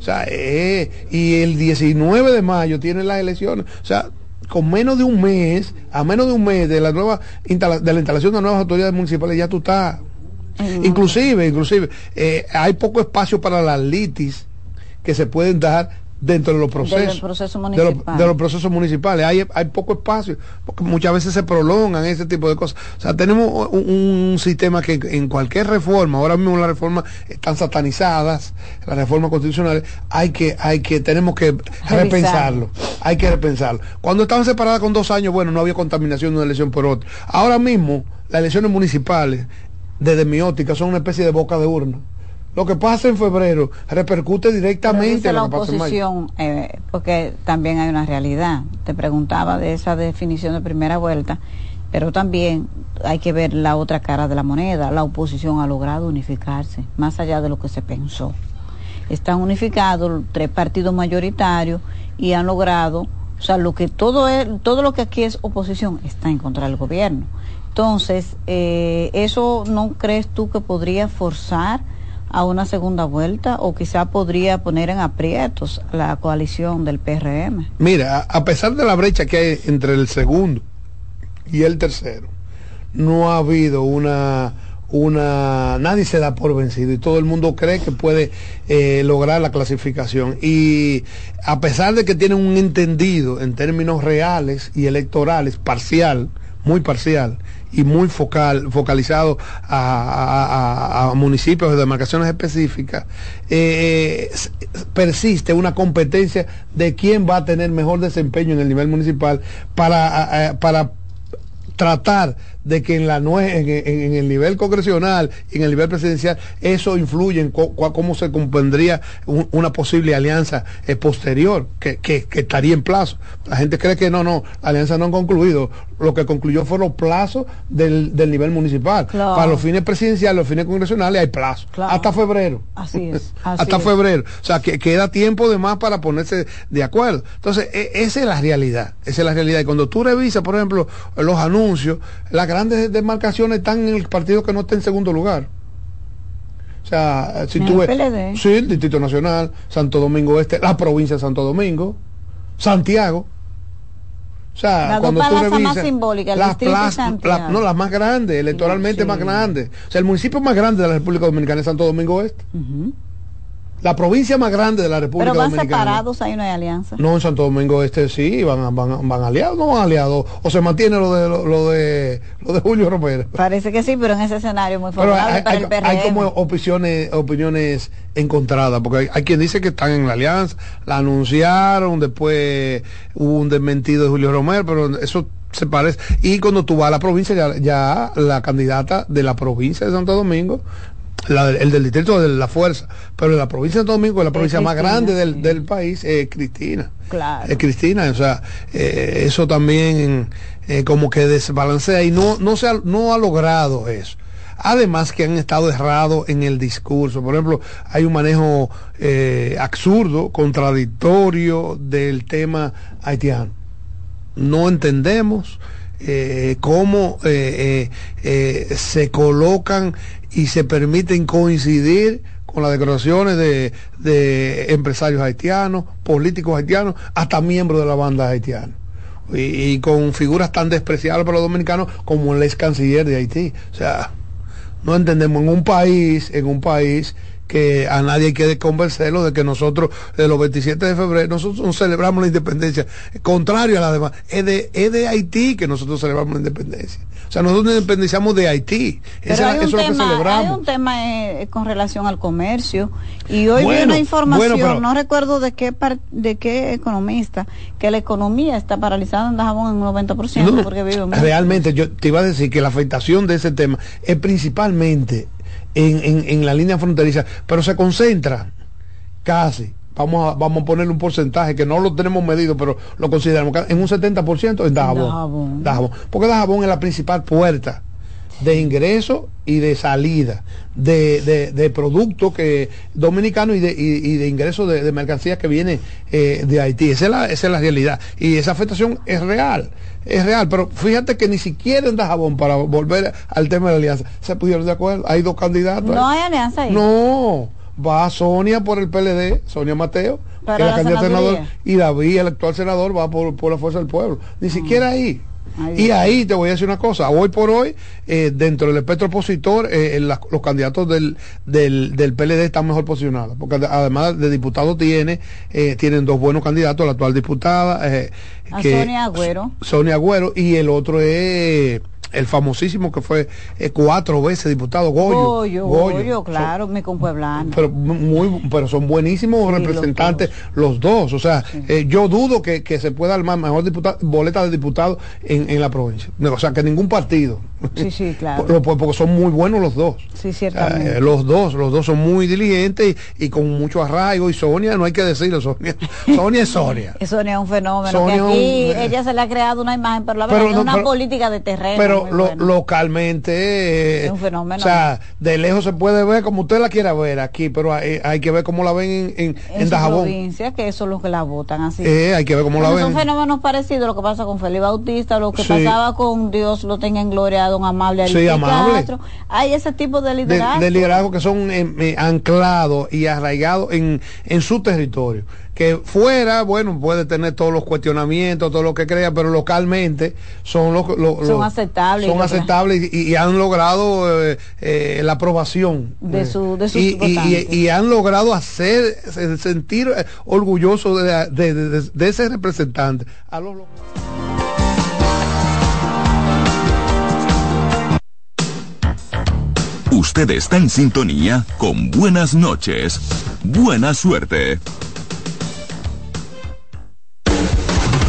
O sea, eh, y el 19 de mayo tienen las elecciones. O sea, con menos de un mes, a menos de un mes de la nueva de la instalación de nuevas autoridades municipales, ya tú estás. Inclusive, inclusive, eh, hay poco espacio para las litis que se pueden dar dentro de los procesos de, los, procesos municipales. Hay, hay poco espacio porque muchas veces se prolongan ese tipo de cosas. O sea tenemos un, sistema que en cualquier reforma ahora mismo las reformas están satanizadas las reformas constitucionales hay que hay que tenemos que repensarlo hay que repensarlo. Cuando estaban separadas con dos años bueno no había contaminación de una elección por otra. Ahora mismo las elecciones municipales desde mi óptica son una especie de boca de urna lo que pasa en febrero repercute directamente en la oposición, eh, porque también hay una realidad. Te preguntaba de esa definición de primera vuelta, pero también hay que ver la otra cara de la moneda. La oposición ha logrado unificarse, más allá de lo que se pensó. Están unificados tres partidos mayoritarios y han logrado, o sea, lo que todo es, todo lo que aquí es oposición está en contra del gobierno. Entonces, eh, ¿eso no crees tú que podría forzar? A una segunda vuelta o quizá podría poner en aprietos la coalición del PRM. Mira, a pesar de la brecha que hay entre el segundo y el tercero, no ha habido una una nadie se da por vencido y todo el mundo cree que puede eh, lograr la clasificación y a pesar de que tienen un entendido en términos reales y electorales parcial muy parcial y muy focal, focalizado a, municipios de demarcaciones específicas, eh, persiste una competencia de quién va a tener mejor desempeño en el nivel municipal para, para tratar de que en, la en, el nivel congresional y en el nivel presidencial eso influye en cómo se compondría una posible alianza eh, posterior que, que, estaría en plazo. La gente cree que no, no, la alianza no ha concluido. Lo que concluyó fue los plazos del, del nivel municipal. Para los fines presidenciales, los fines congresionales hay plazo. Hasta febrero. Así es. Hasta febrero. O sea, que queda tiempo de más para ponerse de acuerdo. Entonces, e, esa es la realidad. Esa es la realidad. Y cuando tú revisas, por ejemplo, los anuncios, la grandes demarcaciones están en el partido que no está en segundo lugar. O sea, si tú ves, sí, el Distrito Nacional, Santo Domingo Este, la provincia de Santo Domingo, Santiago. O sea, cuando tú revisas, más simbólica, las no, las más grandes, electoralmente más grandes. O sea, el municipio más grande de la República Dominicana es Santo Domingo Este la provincia más grande de la República Pero van separados, ahí no hay alianza. No, en Santo Domingo Este sí, van, van, van aliados, no van aliados. O se mantiene lo de lo, de lo de Julio Romero. Parece que sí, pero en ese escenario muy favorable hay, para el PRM. Hay como opiniones, opiniones encontradas, porque hay, quien dice que están en la alianza, la anunciaron, después hubo un desmentido de Julio Romero, pero eso se parece. Y cuando tú vas a la provincia, ya, ya, la candidata de la provincia de Santo Domingo el del distrito de la fuerza, pero en la provincia de Domingo, la provincia más grande del, país, es Cristina. Claro. Es Cristina, o sea, eh, eso también eh, como que desbalancea y no, no, se ha, no ha logrado eso. Además que han estado errados en el discurso. Por ejemplo, hay un manejo eh, absurdo, contradictorio del tema haitiano. No entendemos cómo se colocan y se permiten coincidir con las declaraciones de, empresarios haitianos, políticos haitianos, hasta miembros de la banda haitiana. Y, con figuras tan despreciables para los dominicanos como el ex canciller de Haití. O sea, no entendemos en un país, en un país que a nadie hay que convencerlo de que nosotros, de los 27 de febrero, nosotros celebramos la independencia. Contrario a la demás, es de, es de Haití que nosotros celebramos la independencia. O sea, nosotros nos independizamos de Haití. eso es lo que celebramos. Hay un tema eh, con relación al comercio. Y hoy vi una información, no recuerdo de qué de qué economista, que la economía está paralizada en Dajabón en un 90% porque vive Realmente, yo te iba a decir que la afectación de ese tema es principalmente en, en, en la línea fronteriza, pero se concentra casi vamos a, vamos a ponerle un porcentaje que no lo tenemos medido, pero lo consideramos en un 70% en Dajabón. Dajabón. Porque Dajabón es la principal puerta de ingreso y de salida de, de, de productos que dominicanos y de, y, de ingresos de, mercancías que viene eh, de Haití. Esa es, la, esa es la realidad. Y esa afectación es real. Es real. Pero fíjate que ni siquiera en Dajabón, para volver al tema de la alianza, se pudieron de acuerdo. Hay dos candidatos. No hay alianza ahí. No. va Sonia por el PLD, Sonia Mateo, que es la candidata senador, y David, el actual senador, va por, por la Fuerza del Pueblo. Ni mm. siquiera ahí y ahí te voy a decir una cosa, hoy por hoy, eh, dentro del espectro opositor, eh, los candidatos del, del, del, PLD están mejor posicionados, porque además de diputado tiene, eh, tienen dos buenos candidatos, la actual diputada, Sonia Agüero. Sonia Agüero, y el otro es el famosísimo que fue eh, cuatro veces diputado Goyo. Goyo, claro, me compueblano. Pero, muy, pero son buenísimos representantes los dos. O sea, eh, yo dudo que, se pueda armar mejor diputado, boleta de diputado en, la provincia. O sea, que ningún partido. Sí, sí, claro. porque son muy buenos los dos. Sí, ciertamente. Eh, los dos, los dos son muy diligentes y, con mucho arraigo. Y Sonia, no hay que decirlo, Sonia. Sonia es Sonia. Sonia es un fenómeno. que aquí ella se le ha creado una imagen, pero la verdad es una política de terreno. Pero localmente es un fenómeno. O sea, de lejos se puede ver como usted la quiera ver aquí, pero hay, que ver cómo la ven en, en, en, provincia, que eso es lo que la votan así. Eh, hay que ver cómo la ven. Son fenómenos parecidos lo que pasa con Felipe Bautista, lo que pasaba con Dios lo tenga en gloria a don Amable sí, amable. Hay ese tipo de liderazgo. De, liderazgo que son eh, eh, anclados y arraigados en, en su territorio que fuera, bueno, puede tener todos los cuestionamientos, todo lo que crea, pero localmente son los, son aceptables, son aceptables y, han logrado eh, eh, la aprobación de su, de y, y, han logrado hacer sentir orgulloso de, de, ese representante a los Usted está en sintonía con buenas noches. Buena suerte.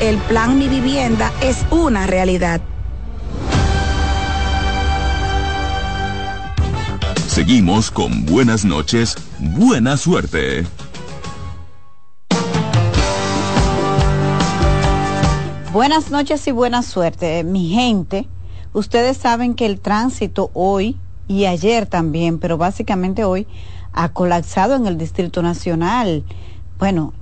el plan Mi Vivienda es una realidad. Seguimos con buenas noches, buena suerte. Buenas noches y buena suerte, mi gente. Ustedes saben que el tránsito hoy y ayer también, pero básicamente hoy, ha colapsado en el Distrito Nacional. Bueno,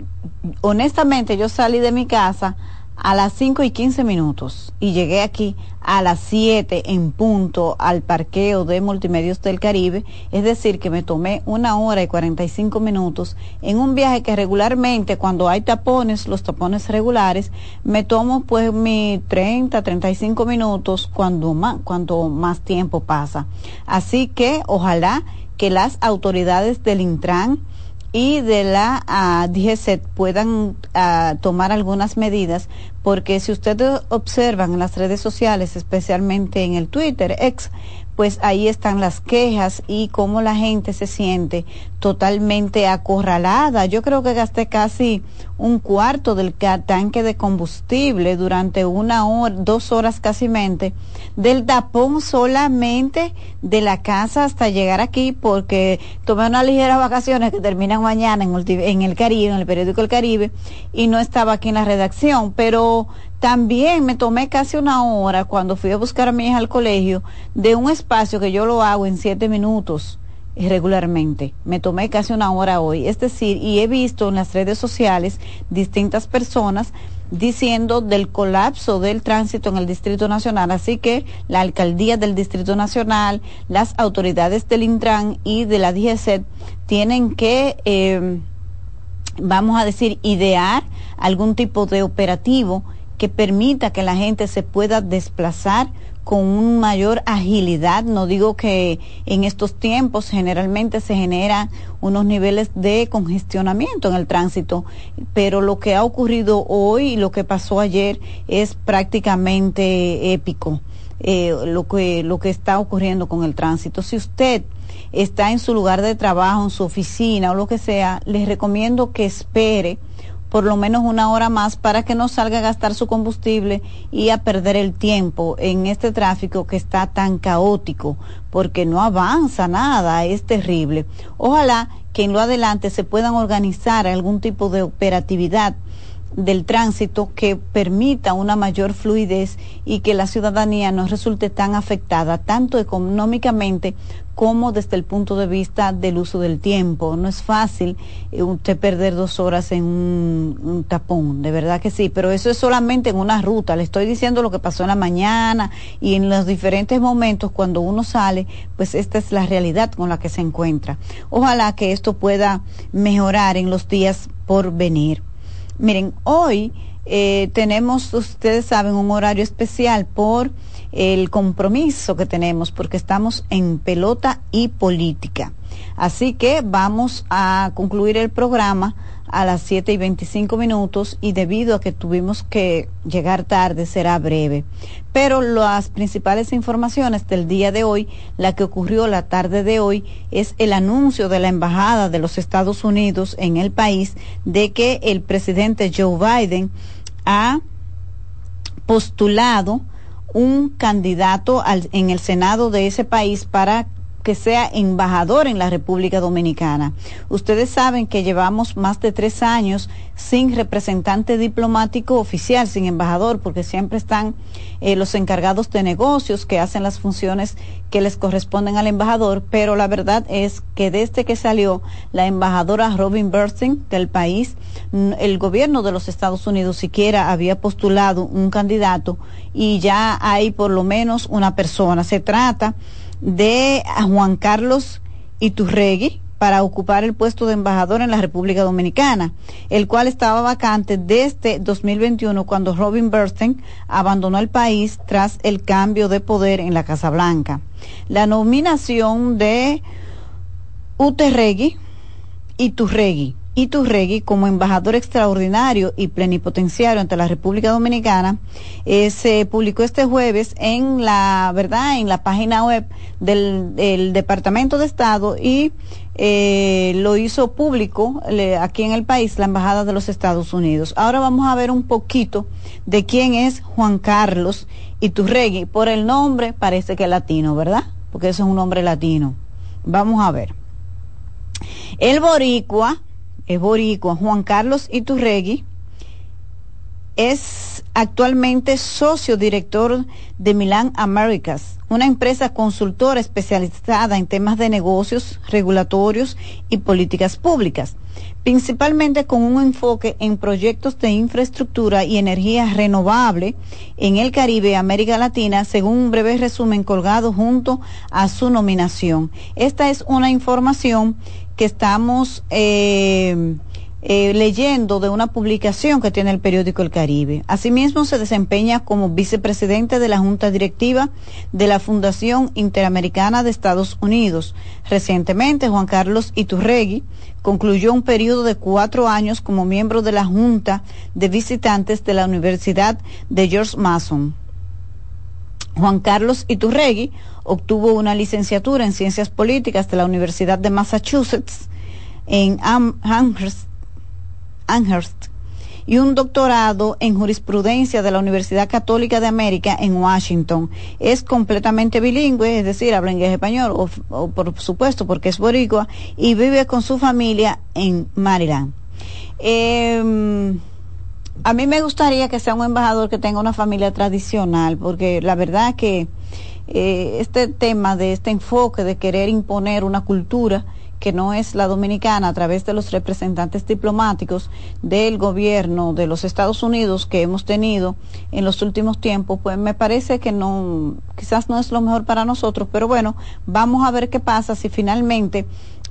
honestamente yo salí de mi casa a las 5 y 15 minutos y llegué aquí a las 7 en punto al parqueo de Multimedios del Caribe, es decir, que me tomé una hora y 45 minutos en un viaje que regularmente cuando hay tapones, los tapones regulares, me tomo pues mi 30, 35 minutos cuando más, cuando más tiempo pasa. Así que ojalá que las autoridades del Intran y de la uh, DGCET puedan uh, tomar algunas medidas, porque si ustedes observan en las redes sociales, especialmente en el Twitter, ex, pues ahí están las quejas y cómo la gente se siente totalmente acorralada. Yo creo que gasté casi un cuarto del tanque de combustible durante una hora, dos horas casi mente, del tapón solamente de la casa hasta llegar aquí, porque tomé unas ligeras vacaciones que terminan mañana en, el Caribe, en el periódico El Caribe, y no estaba aquí en la redacción, pero también me tomé casi una hora cuando fui a buscar a mi hija al colegio de un espacio que yo lo hago en siete minutos regularmente. Me tomé casi una hora hoy. Es decir, y he visto en las redes sociales distintas personas diciendo del colapso del tránsito en el Distrito Nacional. Así que la alcaldía del Distrito Nacional, las autoridades del Intran y de la DGC tienen que, eh, vamos a decir, idear algún tipo de operativo que permita que la gente se pueda desplazar con una mayor agilidad. No digo que en estos tiempos generalmente se generan unos niveles de congestionamiento en el tránsito, pero lo que ha ocurrido hoy y lo que pasó ayer es prácticamente épico. Eh, lo que lo que está ocurriendo con el tránsito. Si usted está en su lugar de trabajo, en su oficina o lo que sea, les recomiendo que espere por lo menos una hora más para que no salga a gastar su combustible y a perder el tiempo en este tráfico que está tan caótico, porque no avanza nada, es terrible. Ojalá que en lo adelante se puedan organizar algún tipo de operatividad del tránsito que permita una mayor fluidez y que la ciudadanía no resulte tan afectada tanto económicamente como desde el punto de vista del uso del tiempo. No es fácil eh, usted perder dos horas en un, un, tapón, de verdad que sí, pero eso es solamente en una ruta. Le estoy diciendo lo que pasó en la mañana y en los diferentes momentos cuando uno sale, pues esta es la realidad con la que se encuentra. Ojalá que esto pueda mejorar en los días por venir. Miren, hoy eh, tenemos, ustedes saben, un horario especial por el compromiso que tenemos, porque estamos en pelota y política. Así que vamos a concluir el programa a las 7 y 25 minutos y debido a que tuvimos que llegar tarde será breve. Pero las principales informaciones del día de hoy, la que ocurrió la tarde de hoy, es el anuncio de la Embajada de los Estados Unidos en el país de que el presidente Joe Biden ha postulado un candidato al, en el Senado de ese país para que sea embajador en la República Dominicana. Ustedes saben que llevamos más de tres años sin representante diplomático oficial, sin embajador, porque siempre están eh, los encargados de negocios que hacen las funciones que les corresponden al embajador, pero la verdad es que desde que salió la embajadora Robin Bernstein del país, el gobierno de los Estados Unidos siquiera había postulado un candidato y ya hay por lo menos una persona. Se trata de Juan Carlos Iturregui para ocupar el puesto de embajador en la República Dominicana, el cual estaba vacante desde 2021 cuando Robin Bernstein abandonó el país tras el cambio de poder en la Casa Blanca. La nominación de Uterregui Iturregui Iturregui como embajador extraordinario y plenipotenciario ante la República Dominicana eh, se publicó este jueves en la verdad en la página web del, Departamento de Estado y eh, lo hizo público aquí en el país la embajada de los Estados Unidos. Ahora vamos a ver un poquito de quién es Juan Carlos Iturregui. Por el nombre parece que es latino, ¿verdad? Porque eso es un nombre latino. Vamos a ver. El boricua es boricua, Juan Carlos Iturregui, es actualmente socio director de Milan Americas, una empresa consultora especializada en temas de negocios, regulatorios y políticas públicas, principalmente con un enfoque en proyectos de infraestructura y energía renovable en el Caribe y América Latina, según un breve resumen colgado junto a su nominación. Esta es una información que estamos eh, eh, leyendo de una publicación que tiene el periódico El Caribe. Asimismo, se desempeña como vicepresidente de la Junta Directiva de la Fundación Interamericana de Estados Unidos. Recientemente, Juan Carlos Iturregui concluyó un periodo de cuatro años como miembro de la Junta de Visitantes de la Universidad de George Mason. Juan Carlos Iturregui obtuvo una licenciatura en Ciencias Políticas de la Universidad de Massachusetts en Amherst Amherst y un doctorado en jurisprudencia de la Universidad Católica de América en Washington. Es completamente bilingüe, es decir, habla inglés español, o, por supuesto porque es boricua, y vive con su familia en Maryland. Em, a mí me gustaría que sea un embajador que tenga una familia tradicional, porque la verdad que eh, este tema de este enfoque de querer imponer una cultura, que no es la dominicana a través de los representantes diplomáticos del gobierno de los Estados Unidos que hemos tenido en los últimos tiempos, pues me parece que no, quizás no es lo mejor para nosotros, pero bueno, vamos a ver qué pasa si finalmente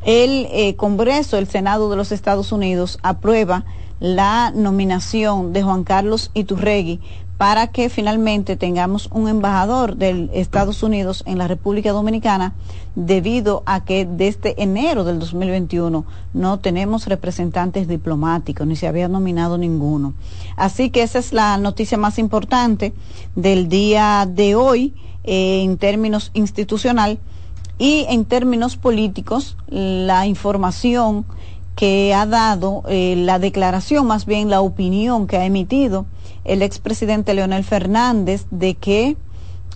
el eh, Congreso, el Senado de los Estados Unidos aprueba la nominación de Juan Carlos Iturregui para que finalmente tengamos un embajador de Estados Unidos en la República Dominicana debido a que desde enero del 2021 no tenemos representantes diplomáticos ni se había nominado ninguno. Así que esa es la noticia más importante del día de hoy eh, en términos institucional y en términos políticos la información que ha dado eh, la declaración, más bien la opinión que ha emitido el expresidente Leonel Fernández de que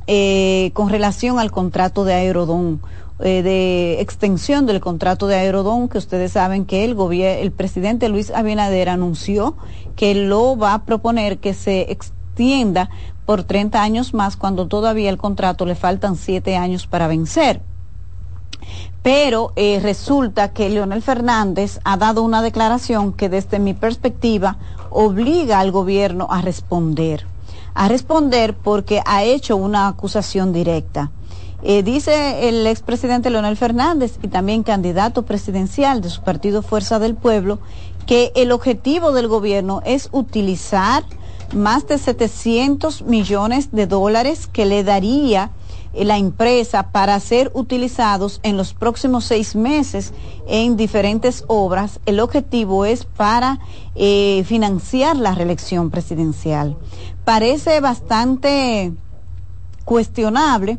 eh, con relación al contrato de Aerodón, eh, de extensión del contrato de Aerodón, que ustedes saben que el, el presidente Luis Abinader anunció que lo va a proponer que se extienda por 30 años más cuando todavía el contrato le faltan 7 años para vencer. Pero eh, resulta que Leonel Fernández ha dado una declaración que desde mi perspectiva obliga al gobierno a responder. A responder porque ha hecho una acusación directa. Eh, dice el expresidente Leonel Fernández y también candidato presidencial de su partido Fuerza del Pueblo que el objetivo del gobierno es utilizar más de 700 millones de dólares que le daría la empresa para ser utilizados en los próximos seis meses en diferentes obras. El objetivo es para eh, financiar la reelección presidencial. Parece bastante cuestionable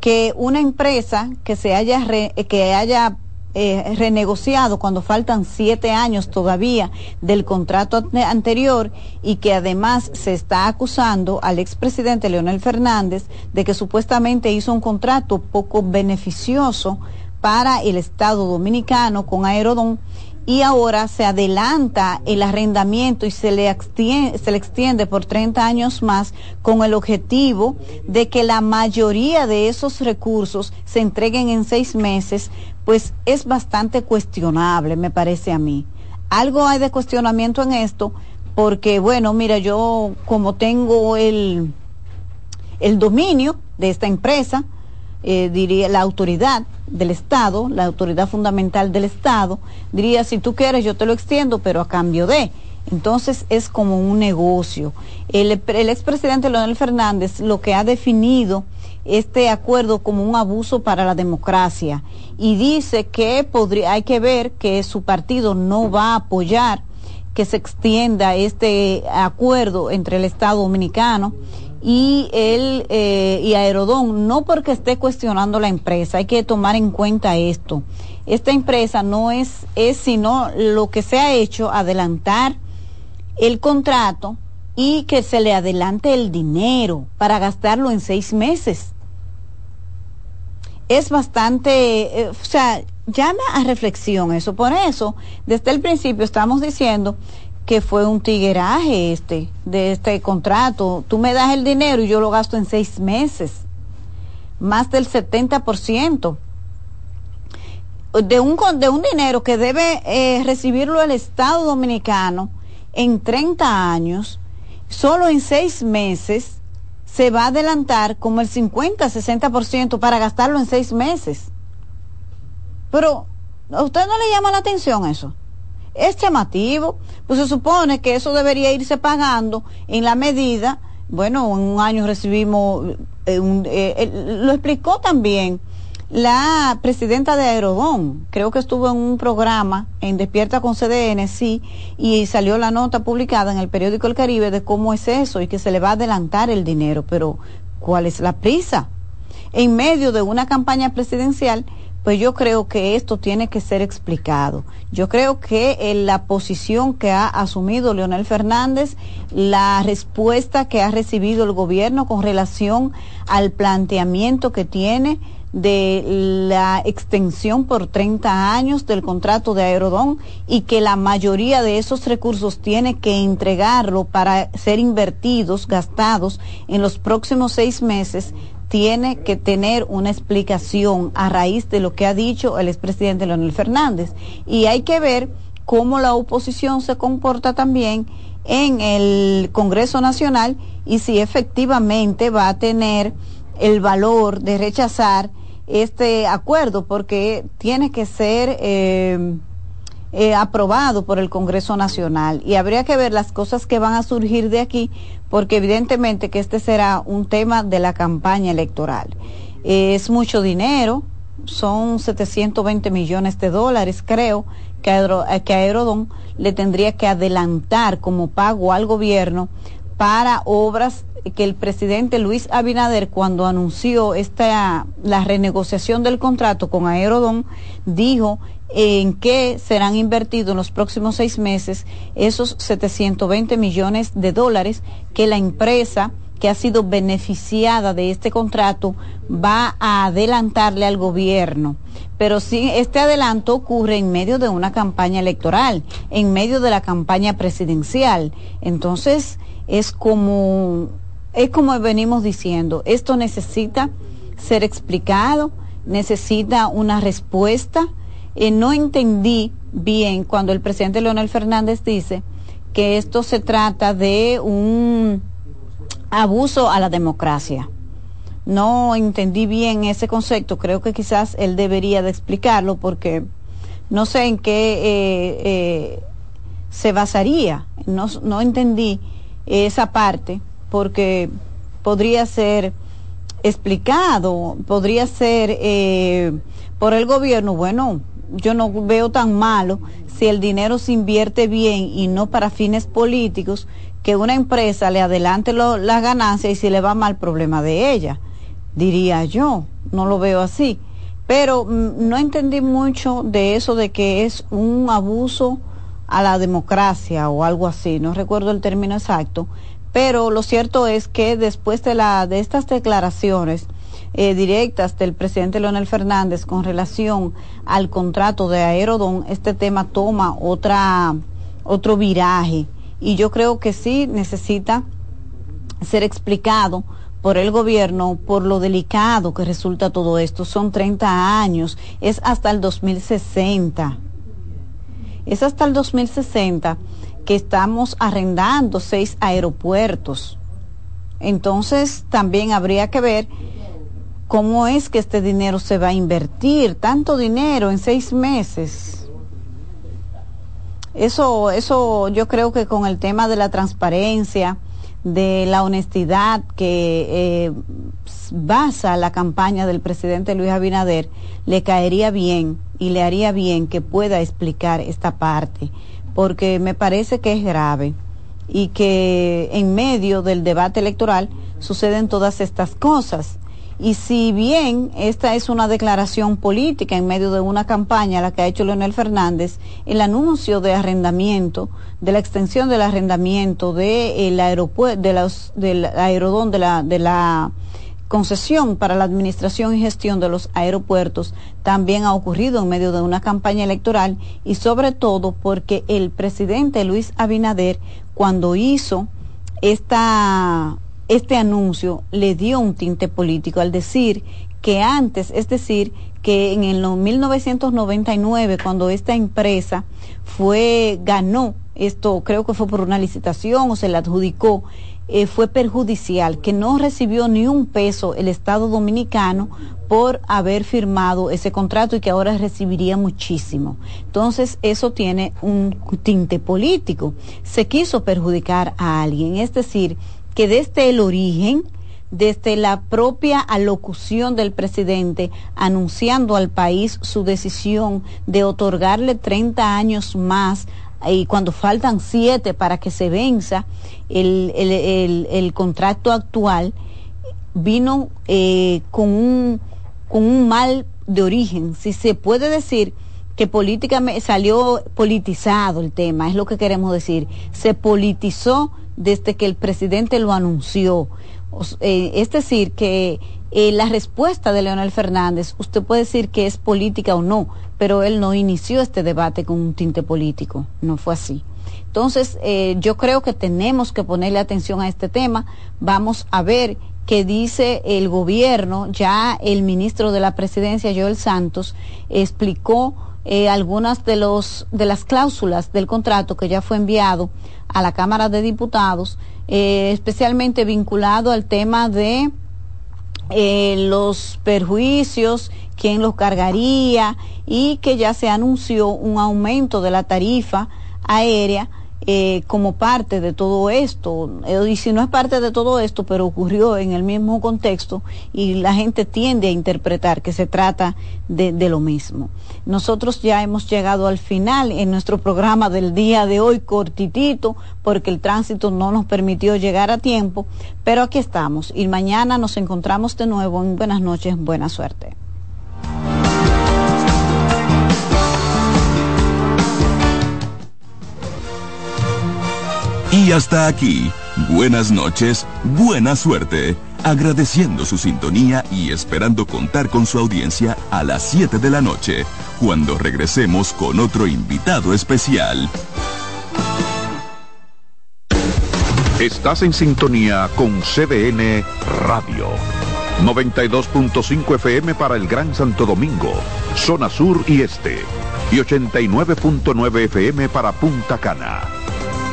que una empresa que se haya que haya eh, renegociado cuando faltan siete años todavía del contrato anterior y que además se está acusando al expresidente Leonel Fernández de que supuestamente hizo un contrato poco beneficioso para el Estado dominicano con Aerodón y ahora se adelanta el arrendamiento y se le, extiende, se le extiende por 30 años más con el objetivo de que la mayoría de esos recursos se entreguen en seis meses, pues es bastante cuestionable, me parece a mí. Algo hay de cuestionamiento en esto, porque bueno, mira, yo como tengo el, el dominio de esta empresa, eh, diría la autoridad del Estado, la autoridad fundamental del Estado, diría, si tú quieres yo te lo extiendo, pero a cambio de. Entonces es como un negocio. El, el expresidente Leonel Fernández lo que ha definido este acuerdo como un abuso para la democracia y dice que podría, hay que ver que su partido no va a apoyar que se extienda este acuerdo entre el Estado dominicano y el eh, y Aerodón no porque esté cuestionando la empresa hay que tomar en cuenta esto. Esta empresa no es es sino lo que se ha hecho adelantar el contrato y que se le adelante el dinero para gastarlo en seis meses. Es bastante eh, o sea llama a reflexión eso. Por eso desde el principio estamos diciendo que fue un tigueraje este, de este contrato. Tú me das el dinero y yo lo gasto en seis meses. más del 70% de un, de un dinero que debe eh, recibirlo el Estado Dominicano en 30 años, solo en seis meses se va a adelantar como el 50-60% para gastarlo en seis meses. Pero, ¿a usted no le llama la atención eso? Es llamativo, pues se supone que eso debería irse pagando en la medida, bueno, en un año recibimos, eh, un- eh, lo explicó también la presidenta de Aerodón, creo que estuvo en un programa en Despierta con CDN, sí, y salió la nota publicada en el periódico El Caribe de cómo es eso y que se le va a adelantar el dinero, pero ¿cuál es la prisa? En medio de una campaña presidencial, pues yo creo que esto tiene que ser explicado. Yo creo que en la posición que ha asumido Leonel Fernández, la respuesta que ha recibido el gobierno con relación al planteamiento que tiene de la extensión por 30 años del contrato de Aerodón y que la mayoría de esos recursos tiene que entregarlo para ser invertidos, gastados en los próximos seis meses, tiene que tener una explicación a raíz de lo que ha dicho el expresidente Leonel Fernández. Y hay que ver cómo la oposición se comporta también en el Congreso Nacional y si efectivamente va a tener el valor de rechazar este acuerdo porque tiene que ser eh, eh, aprobado por el Congreso Nacional y habría que ver las cosas que van a surgir de aquí porque evidentemente que este será un tema de la campaña electoral. Eh, es mucho dinero, son 720 millones de dólares creo que, eh, que Aerodón le tendría que adelantar como pago al gobierno para obras que el presidente Luis Abinader cuando anunció esta la renegociación del contrato con Aerodón dijo en qué serán invertidos en los próximos seis meses esos 720 millones de dólares que la empresa que ha sido beneficiada de este contrato va a adelantarle al gobierno. Pero sí, este adelanto ocurre en medio de una campaña electoral, en medio de la campaña presidencial. Entonces, es como, es como venimos diciendo, esto necesita ser explicado, necesita una respuesta. No entendí bien cuando el presidente Leonel Fernández dice que esto se trata de un abuso a la democracia. No entendí bien ese concepto, creo que quizás él debería de explicarlo porque no sé en qué eh, eh, se basaría, no, no entendí esa parte porque podría ser explicado, podría ser eh, por el gobierno, bueno, yo no veo tan malo si el dinero se invierte bien y no para fines políticos, que una empresa le adelante lo, la ganancia y si le va mal problema de ella, diría yo, no lo veo así. Pero mm, no entendí mucho de eso de que es un abuso a la democracia o algo así, no recuerdo el término exacto, pero lo cierto es que después de, la, de estas declaraciones eh, directas del presidente Leonel Fernández con relación al contrato de Aerodón, este tema toma otra, otro viraje y yo creo que sí necesita ser explicado por el gobierno por lo delicado que resulta todo esto. Son 30 años, es hasta el 2060. Es hasta el 2060 que estamos arrendando seis aeropuertos. Entonces también habría que ver cómo es que este dinero se va a invertir, tanto dinero en seis meses. Eso, eso yo creo que con el tema de la transparencia, de la honestidad que eh, basa la campaña del presidente Luis Abinader, le caería bien y le haría bien que pueda explicar esta parte, porque me parece que es grave y que en medio del debate electoral suceden todas estas cosas. Y si bien esta es una declaración política en medio de una campaña la que ha hecho Leonel Fernández, el anuncio de arrendamiento, de la extensión del arrendamiento del aeropuerto, de del aerodón, de la, de la concesión para la administración y gestión de los aeropuertos también ha ocurrido en medio de una campaña electoral y sobre todo porque el presidente Luis Abinader cuando hizo esta este anuncio le dio un tinte político al decir que antes, es decir, que en el 1999, cuando esta empresa fue, ganó, esto creo que fue por una licitación o se le adjudicó, eh, fue perjudicial, que no recibió ni un peso el Estado dominicano por haber firmado ese contrato y que ahora recibiría muchísimo. Entonces, eso tiene un tinte político. Se quiso perjudicar a alguien, es decir, que desde el origen, desde la propia alocución del presidente anunciando al país su decisión de otorgarle 30 años más y cuando faltan siete para que se venza el, el, el, contrato actual, vino eh, con, un, con un mal de origen. Si se puede decir que políticamente salió politizado el tema, es lo que queremos decir. Se politizó desde que el presidente lo anunció. Eh, es decir, que eh, la respuesta de Leonel Fernández, usted puede decir que es política o no, pero él no inició este debate con un tinte político, no fue así. Entonces, eh, yo creo que tenemos que ponerle atención a este tema. Vamos a ver qué dice el gobierno. Ya el ministro de la presidencia, Joel Santos, explicó eh, algunas de, los, de las cláusulas del contrato que ya fue enviado a la Cámara de Diputados, eh, especialmente vinculado al tema de eh, los perjuicios, quién los cargaría y que ya se anunció un aumento de la tarifa aérea eh, como parte de todo esto. Y si no es parte de todo esto, pero ocurrió en el mismo contexto y la gente tiende a interpretar que se trata de, de lo mismo. Nosotros ya hemos llegado al final en nuestro programa del día de hoy, cortitito, porque el tránsito no nos permitió llegar a tiempo, pero aquí estamos y mañana nos encontramos de nuevo en Buenas noches, buena suerte. Y hasta aquí, buenas noches, buena suerte, agradeciendo su sintonía y esperando contar con su audiencia a las 7 de la noche, cuando regresemos con otro invitado especial. Estás en sintonía con CDN Radio. 92.5 FM para el Gran Santo Domingo, zona sur y este, y 89.9 FM para Punta Cana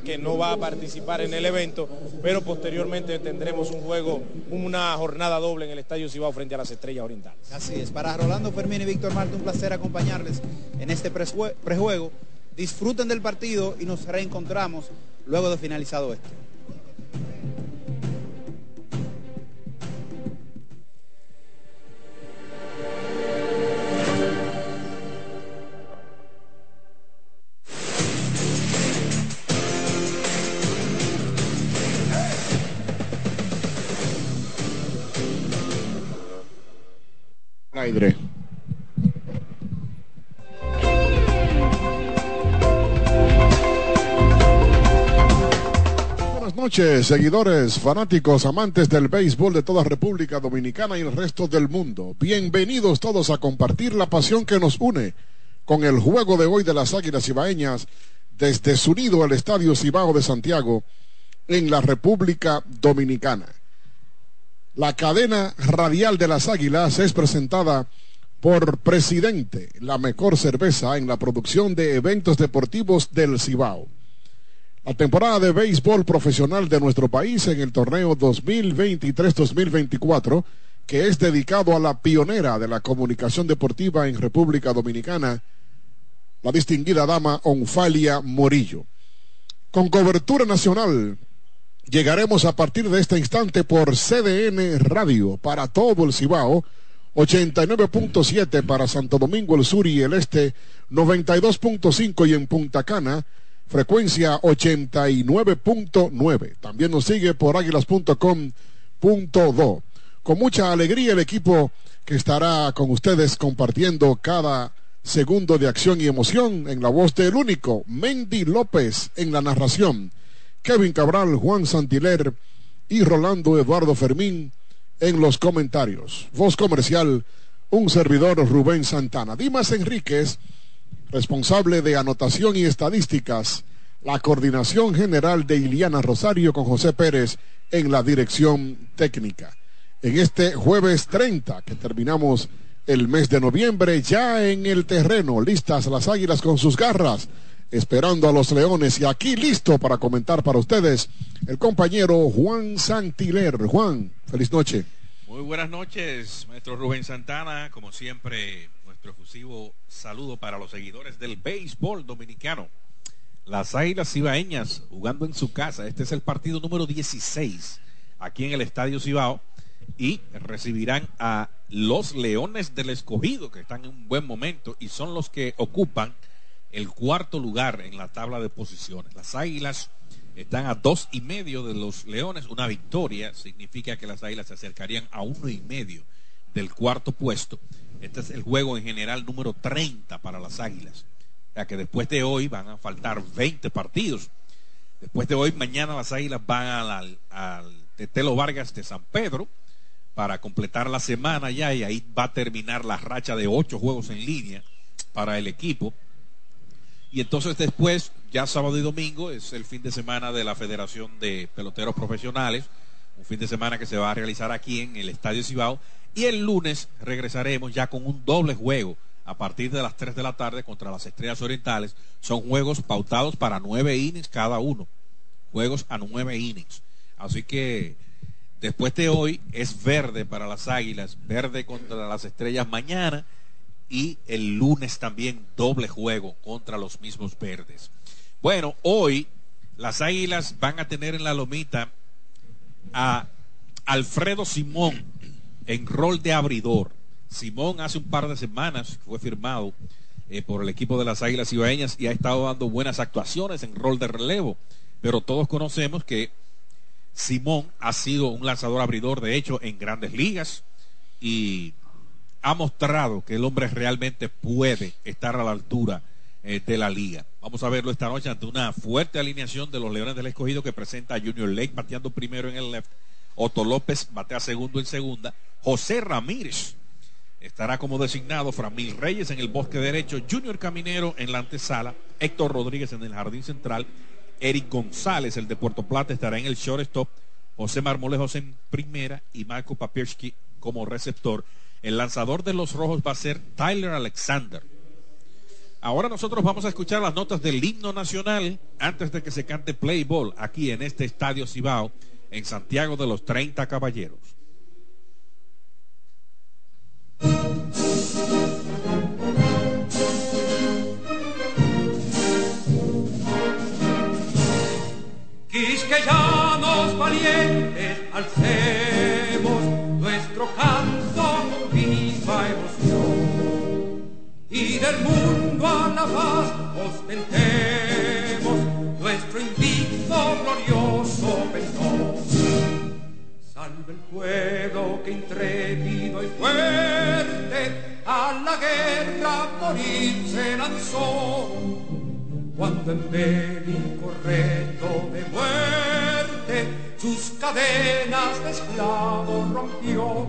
Que no va a participar en el evento, pero posteriormente tendremos un juego, una jornada doble en el Estadio Cibao frente a las Estrellas Orientales. Así es, para Rolando Fermín y Víctor Marte, un placer acompañarles en este prejuego. Disfruten del partido y nos reencontramos luego de finalizado esto. Buenas noches, seguidores, fanáticos, amantes del béisbol de toda República Dominicana y el resto del mundo. Bienvenidos todos a compartir la pasión que nos une con el juego de hoy de las Águilas Cibaeñas desde su nido al Estadio Cibao de Santiago en la República Dominicana. La cadena radial de las Águilas es presentada por Presidente, la mejor cerveza en la producción de eventos deportivos del Cibao. La temporada de béisbol profesional de nuestro país en el torneo 2023-2024, que es dedicado a la pionera de la comunicación deportiva en República Dominicana, la distinguida dama Onfalia Morillo. con cobertura nacional. Llegaremos a partir de este instante por CDN Radio para todo el Cibao, 89.7 para Santo Domingo el Sur y el Este, 92.5 y en Punta Cana, frecuencia 89.9. También nos sigue por águilas.com.do. Con mucha alegría el equipo que estará con ustedes compartiendo cada segundo de acción y emoción en la voz del único Mendy López en la narración, Kevin Cabral, Juan Santiler y Rolando Eduardo Fermín en los comentarios. Voz comercial, un servidor Rubén Santana. Dimas Enríquez, responsable de anotación y estadísticas, la coordinación general de Iliana Rosario con José Pérez en la dirección técnica. En este jueves 30 que terminamos el mes de noviembre, ya en el terreno, listas las águilas con sus garras, esperando a los leones y aquí listo para comentar para ustedes el compañero Juan Santiler. Juan, feliz noche. Muy buenas noches, maestro Rubén Santana, como siempre, nuestro efusivo saludo para los seguidores del béisbol dominicano. Las Águilas Cibaeñas jugando en su casa. Este es el partido número 16 aquí en el Estadio Cibao y recibirán a los Leones del Escogido, que están en un buen momento y son los que ocupan el cuarto lugar en la tabla de posiciones. Las Águilas están a dos y medio de los Leones. Una victoria significa que las Águilas se acercarían a uno y medio del cuarto puesto. Este es el juego en general número 30 para las Águilas. O sea que después de hoy van a faltar 20 partidos. Después de hoy, mañana las Águilas van al, al Tetelo Vargas de San Pedro para completar la semana ya y ahí va a terminar la racha de ocho juegos en línea para el equipo. Y entonces después, ya sábado y domingo, es el fin de semana de la Federación de Peloteros Profesionales, un fin de semana que se va a realizar aquí en el Estadio Cibao. Y el lunes regresaremos ya con un doble juego a partir de las 3 de la tarde contra las Estrellas Orientales. Son juegos pautados para nueve innings cada uno. Juegos a nueve innings. Así que Después de hoy es verde para las Águilas, verde contra las Estrellas mañana y el lunes también doble juego contra los mismos verdes. Bueno, hoy las Águilas van a tener en la lomita a Alfredo Simón en rol de abridor. Simón hace un par de semanas fue firmado eh, por el equipo de las Águilas Ibaeñas y ha estado dando buenas actuaciones en rol de relevo, pero todos conocemos que Simón ha sido un lanzador abridor, de hecho, en grandes ligas y ha mostrado que el hombre realmente puede estar a la altura eh, de la liga. Vamos a verlo esta noche ante una fuerte alineación de los Leones del Escogido que presenta a Junior Lake bateando primero en el left, Otto López batea segundo en segunda, José Ramírez estará como designado, Framil Reyes en el bosque derecho, Junior Caminero en la antesala, Héctor Rodríguez en el jardín central Eric González, el de Puerto Plata, estará en el shortstop. José Marmolejos en primera y Marco Papierski como receptor. El lanzador de los rojos va a ser Tyler Alexander. Ahora nosotros vamos a escuchar las notas del himno nacional antes de que se cante play ball aquí en este estadio Cibao en Santiago de los 30 Caballeros. Valientes, alcemos del mundo a la paz ostentemos nuestro invicto glorioso pendón. Salve el pueblo que intrépido y fuerte a la guerra morir se lanzó cuando en bélico reto de muerte sus cadenas de esclavo rompió.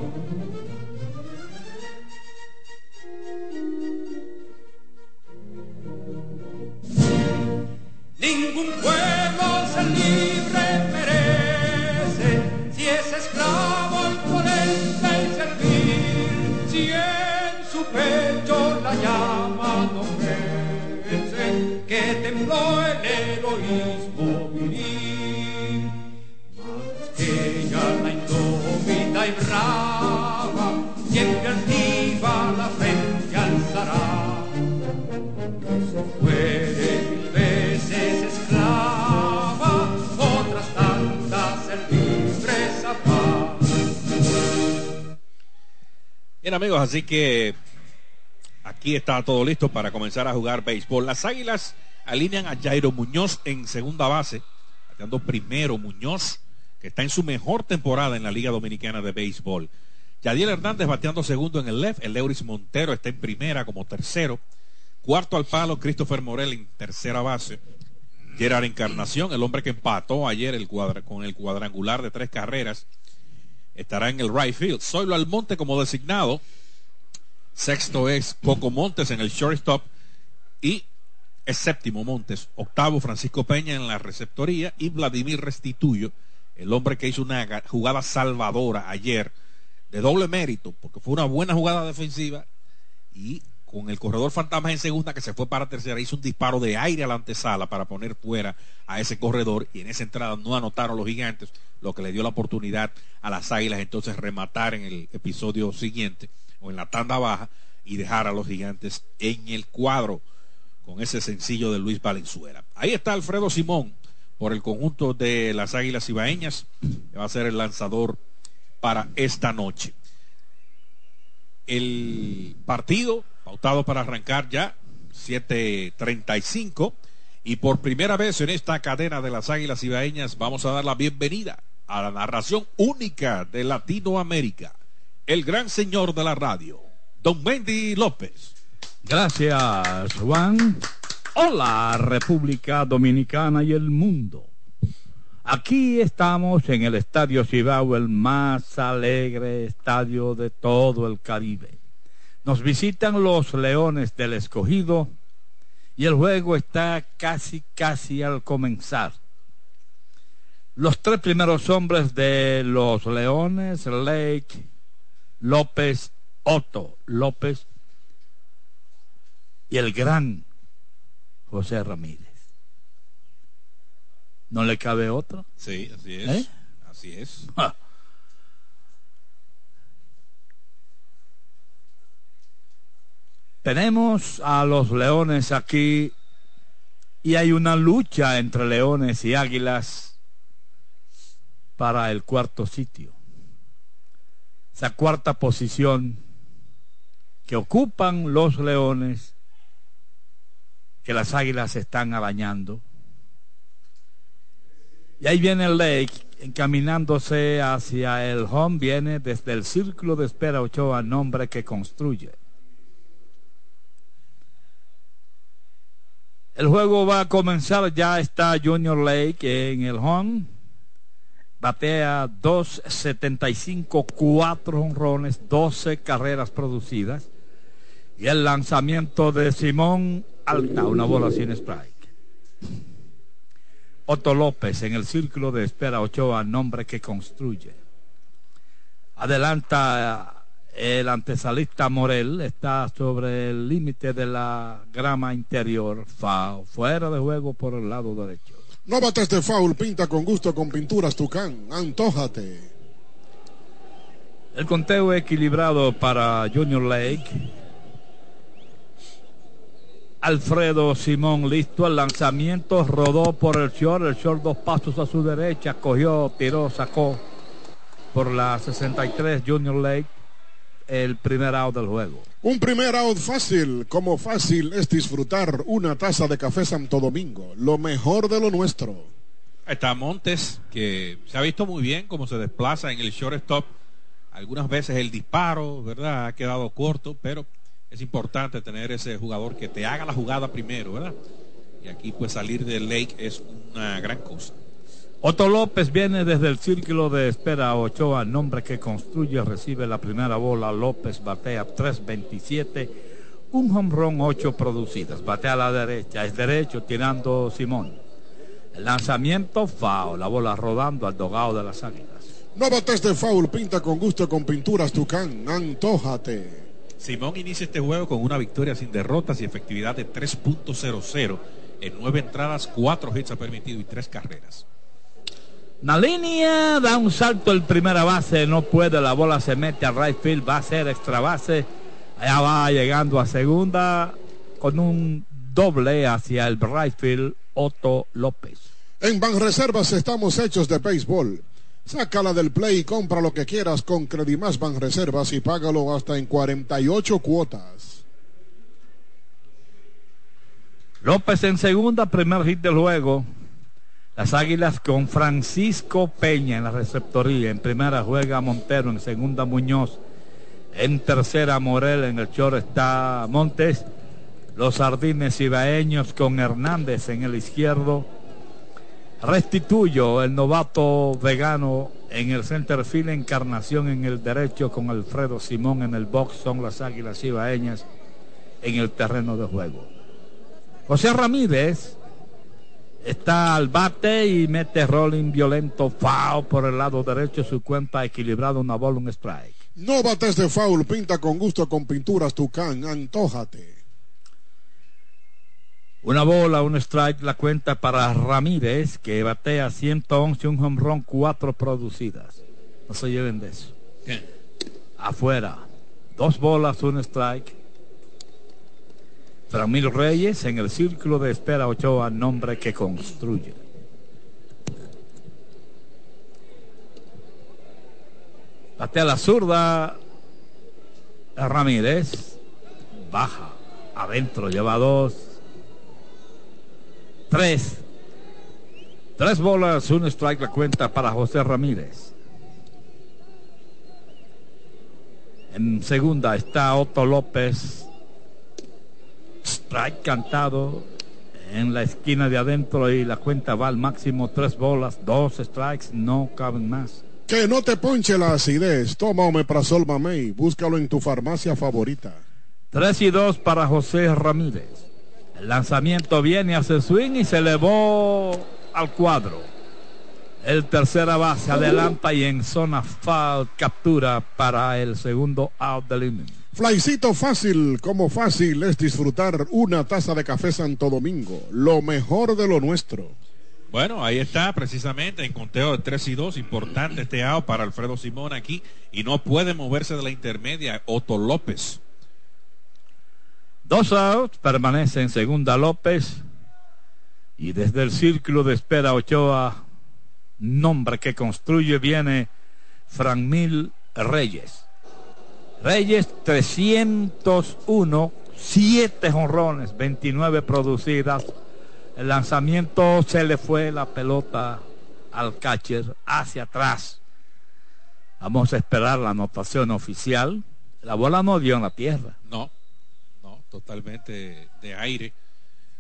Ningún pueblo se libre merece si es esclavo y servir, si en su pecho la llama no que tembló el heroísmo viril. Más que ella la indómita y brava, Bien amigos, así que aquí está todo listo para comenzar a jugar béisbol. Las Águilas alinean a Jairo Muñoz en segunda base, bateando primero Muñoz, que está en su mejor temporada en la Liga Dominicana de Béisbol. Yadiel Hernández bateando segundo en el left, el Euris Montero está en primera como tercero. Cuarto al palo, Christopher Morel en tercera base. Gerard Encarnación, el hombre que empató ayer el con el cuadrangular de tres carreras, estará en el right field. Zoilo Almonte como designado. Sexto es Coco Montes en el shortstop. Y es séptimo Montes. Octavo Francisco Peña en la receptoría. Y Vladimir Restituyo, el hombre que hizo una jugada salvadora ayer de doble mérito, porque fue una buena jugada defensiva y con el corredor fantasma en segunda que se fue para tercera, hizo un disparo de aire a la antesala para poner fuera a ese corredor y en esa entrada no anotaron los gigantes, lo que le dio la oportunidad a las águilas entonces rematar en el episodio siguiente o en la tanda baja y dejar a los gigantes en el cuadro con ese sencillo de Luis Valenzuela. Ahí está Alfredo Simón por el conjunto de las Águilas Ibaeñas, que va a ser el lanzador para esta noche. El partido pautado para arrancar ya 7:35 y por primera vez en esta cadena de las Águilas Ibaeñas vamos a dar la bienvenida a la narración única de Latinoamérica, el gran señor de la radio, Don Wendy López. Gracias, Juan. Hola, República Dominicana y el mundo. Aquí estamos en el Estadio Cibao, el más alegre estadio de todo el Caribe. Nos visitan los Leones del Escogido y el juego está casi, casi al comenzar. Los tres primeros hombres de los Leones, Lake, López, Otto López y el gran José Ramírez. ¿No le cabe otro? Sí, así es. ¿Eh? Así es. Tenemos a los leones aquí y hay una lucha entre leones y águilas para el cuarto sitio. Esa cuarta posición que ocupan los leones, que las águilas están arañando. Y ahí viene Lake encaminándose hacia el home, viene desde el círculo de espera Ochoa, nombre que construye. El juego va a comenzar, ya está Junior Lake en el home. Batea 2.75, 4 honrones, 12 carreras producidas. Y el lanzamiento de Simón alta, una bola sin strike. Otto López en el círculo de espera Ochoa, nombre que construye. Adelanta el antesalista Morel, está sobre el límite de la grama interior, foul, fuera de juego por el lado derecho. No bates de foul, pinta con gusto con pinturas Tucán, antójate. El conteo equilibrado para Junior Lake. Alfredo Simón listo, el lanzamiento rodó por el short, el short dos pasos a su derecha, cogió, tiró, sacó por la 63 Junior Lake el primer out del juego. Un primer out fácil, como fácil es disfrutar una taza de café Santo Domingo, lo mejor de lo nuestro. Ahí está Montes, que se ha visto muy bien cómo se desplaza en el shortstop. Algunas veces el disparo, ¿verdad? Ha quedado corto, pero es importante tener ese jugador que te haga la jugada primero, ¿verdad? Y aquí pues salir del Lake es una gran cosa. Otto López viene desde el círculo de espera Ochoa, nombre que construye, recibe la primera bola. López batea 3.27, un home run 8 producidas. Batea a la derecha, es derecho, tirando Simón. El lanzamiento, foul, la bola rodando al dogado de las águilas. No bates de foul, pinta con gusto con pinturas Tucán, antójate. Simón inicia este juego con una victoria sin derrotas y efectividad de 3.00 en nueve entradas, cuatro hits ha permitido y tres carreras. La línea da un salto el primera base, no puede, la bola se mete al right field, va a ser extra base, allá va llegando a segunda con un doble hacia el right field, Otto López. En Banreservas estamos hechos de béisbol. Sácala del play y compra lo que quieras con Credimás Reservas y págalo hasta en 48 cuotas. López en segunda, primer hit del juego. Las Águilas con Francisco Peña en la receptoría. En primera juega Montero, en segunda Muñoz. En tercera Morel, en el short está Montes. Los Sardines Ibaeños con Hernández en el izquierdo. Restituyo, el novato vegano en el center field, Encarnación en el derecho con Alfredo Simón en el box, son las Águilas Ibaeñas en el terreno de juego. José Ramírez está al bate y mete rolling violento foul por el lado derecho, su cuenta equilibrada, una bola, un strike. No bates de foul, pinta con gusto con pinturas Tucán, antójate. Una bola, un strike, la cuenta para Ramírez, que batea 111, un home run, cuatro producidas. No se lleven de eso. Afuera, dos bolas, un strike. Ramiro Reyes en el círculo de espera Ochoa, nombre que construye. Batea la zurda. Ramírez. Baja. Adentro. Lleva dos. Tres. Tres bolas, un strike la cuenta para José Ramírez. En segunda está Otto López. Strike cantado en la esquina de adentro y la cuenta va al máximo tres bolas, dos strikes, no caben más. Que no te ponche la acidez. Toma Omeprazol Mamey. Búscalo en tu farmacia favorita. Tres y dos para José Ramírez. El lanzamiento viene, hace swing y se elevó al cuadro. El tercera base adelanta y en zona foul captura para el segundo out del inning. Flycito fácil, como fácil es disfrutar una taza de café Santo Domingo, lo mejor de lo nuestro. Bueno, ahí está precisamente en conteo de 3 y 2, importante este out para Alfredo Simón aquí y no puede moverse de la intermedia Otto López. Dos outs, permanece en segunda López y desde el círculo de espera Ochoa, nombre que construye, viene Franmil Reyes. Reyes 301, 7 jonrones, 29 producidas. El lanzamiento se le fue la pelota al catcher hacia atrás. Vamos a esperar la anotación oficial. La bola no dio en la tierra. No, no, totalmente de aire.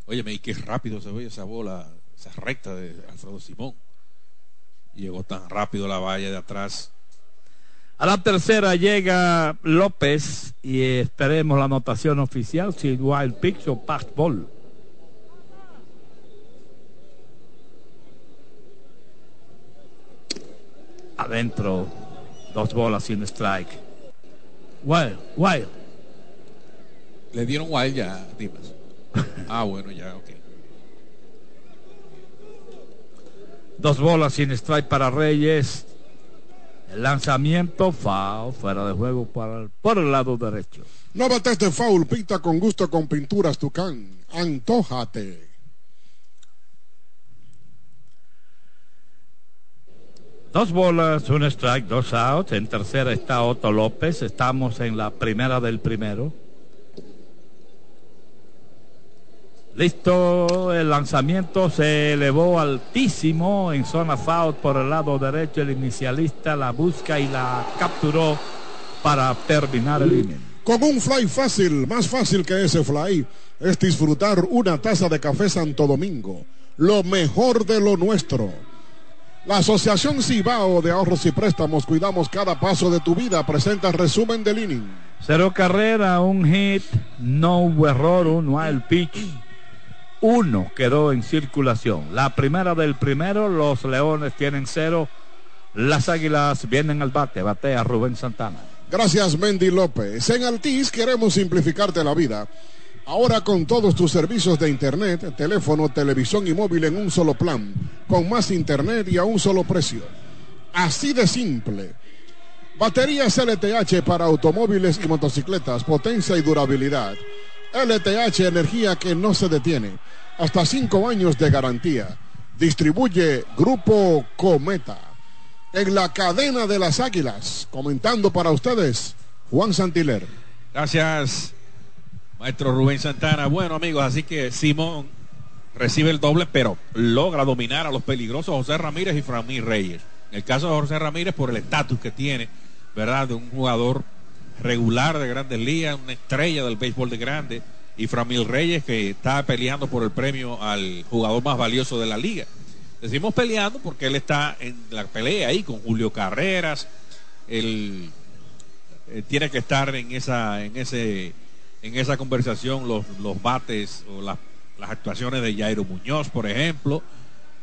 Óyeme, y qué rápido se ve esa bola, esa recta de Alfredo Simón. Llegó tan rápido la valla de atrás. A la tercera llega López y esperemos la anotación oficial si wild pitch o pass ball. Adentro, dos bolas sin strike. Wild, wild. Le dieron wild ya, Dimas. ah, bueno, ya, ok. Dos bolas sin strike para Reyes. El lanzamiento foul fuera de juego para el, por el lado derecho. No bates de foul, pinta con gusto con pinturas Tucán. Antójate. Dos bolas, un strike, dos outs. En tercera está Otto López. Estamos en la primera del primero. Listo, el lanzamiento se elevó altísimo en zona foul por el lado derecho. El inicialista la busca y la capturó para terminar el inning. Con un fly fácil, más fácil que ese fly, es disfrutar una taza de café Santo Domingo. Lo mejor de lo nuestro. La Asociación Cibao de Ahorros y Préstamos, cuidamos cada paso de tu vida, presenta resumen del inning. Cero carrera, un hit, no hubo error, un wild pitch. Uno quedó en circulación. La primera del primero, los Leones tienen cero. Las Águilas vienen al bate, batea Rubén Santana. Gracias, Mendy López. En Altiz queremos simplificarte la vida. Ahora con todos tus servicios de internet, teléfono, televisión y móvil en un solo plan, con más internet y a un solo precio. Así de simple. Baterías LTH para automóviles y motocicletas, potencia y durabilidad. LTH energía que no se detiene. Hasta cinco años de garantía. Distribuye Grupo Cometa. en la cadena de las águilas. Comentando para ustedes, Juan Santiler. Gracias, maestro Rubén Santana. Bueno, amigos, así que Simón recibe el doble, pero logra dominar a los peligrosos José Ramírez y Framí Reyes. En el caso de José Ramírez, por el estatus que tiene, ¿verdad? De un jugador regular de grandes ligas, una estrella del béisbol de grande, y Framil Reyes que está peleando por el premio al jugador más valioso de la liga. Decimos peleando porque él está en la pelea ahí con Julio Carreras, él, eh, tiene que estar en esa, en ese, en esa conversación los, los bates o las, las actuaciones de Jairo Muñoz, por ejemplo,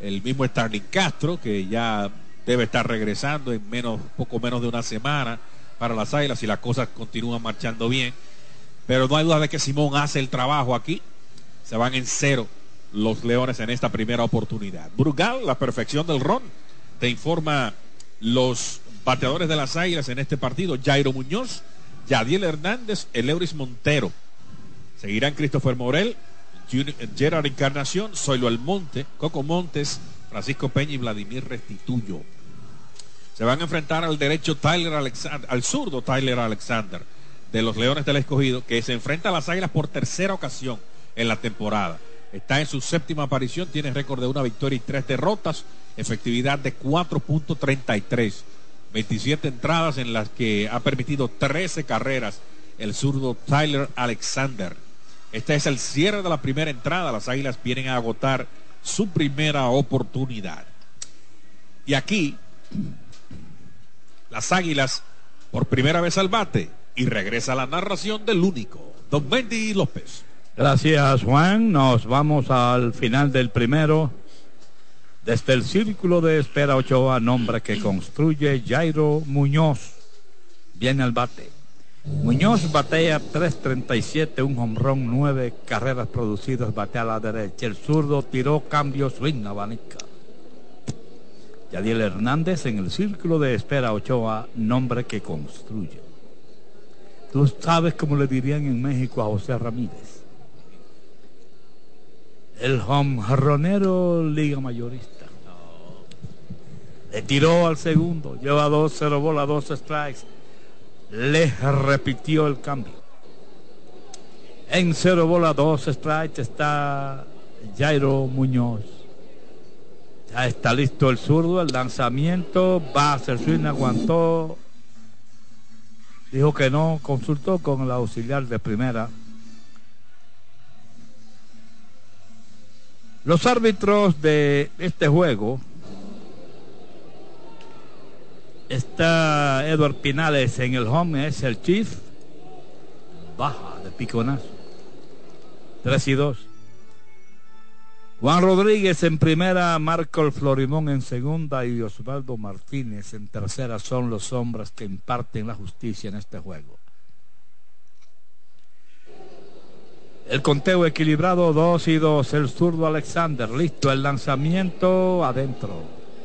el mismo Starling Castro, que ya debe estar regresando en menos, poco menos de una semana para las Águilas y las cosas continúan marchando bien. Pero no hay duda de que Simón hace el trabajo aquí. Se van en cero los Leones en esta primera oportunidad. Brugal, la perfección del ron. Te informa los bateadores de las Águilas en este partido. Jairo Muñoz, Yadiel Hernández, Eleuris Montero. Seguirán Christopher Morel, Gerard Encarnación, Zoilo Almonte, Coco Montes, Francisco Peña y Vladimir Restituyo. Se van a enfrentar al derecho Tyler Alexander, al zurdo Tyler Alexander de los Leones del Escogido, que se enfrenta a las Águilas por tercera ocasión en la temporada. Está en su séptima aparición, tiene récord de una victoria y tres derrotas, efectividad de 4.33, 27 entradas en las que ha permitido 13 carreras el zurdo Tyler Alexander. Este es el cierre de la primera entrada, las Águilas vienen a agotar su primera oportunidad. Y aquí las Águilas por primera vez al bate y regresa la narración del único, Don Bendy López. Gracias Juan, nos vamos al final del primero. Desde el círculo de espera Ochoa, nombre que construye Jairo Muñoz. Viene al bate. Muñoz batea 3.37, un hombrón, nueve carreras producidas, batea a la derecha. El zurdo tiró cambio swing abanica. Yadiel Hernández en el círculo de espera Ochoa, nombre que construye. Tú sabes cómo le dirían en México a José Ramírez. El homronero Liga Mayorista. Le tiró al segundo, lleva dos, cero bola, dos strikes. Le repitió el cambio. En cero bola, dos strikes está Jairo Muñoz. Ya está listo el zurdo, el lanzamiento, va a hacer swing, aguantó. Dijo que no, consultó con el auxiliar de primera. Los árbitros de este juego está Edward Pinales en el home, es el chief. Baja de piconazo. 3 y 2. Juan Rodríguez en primera, Marco Florimón en segunda y Osvaldo Martínez en tercera son los hombres que imparten la justicia en este juego. El conteo equilibrado 2 y 2, el zurdo Alexander, listo, el lanzamiento adentro.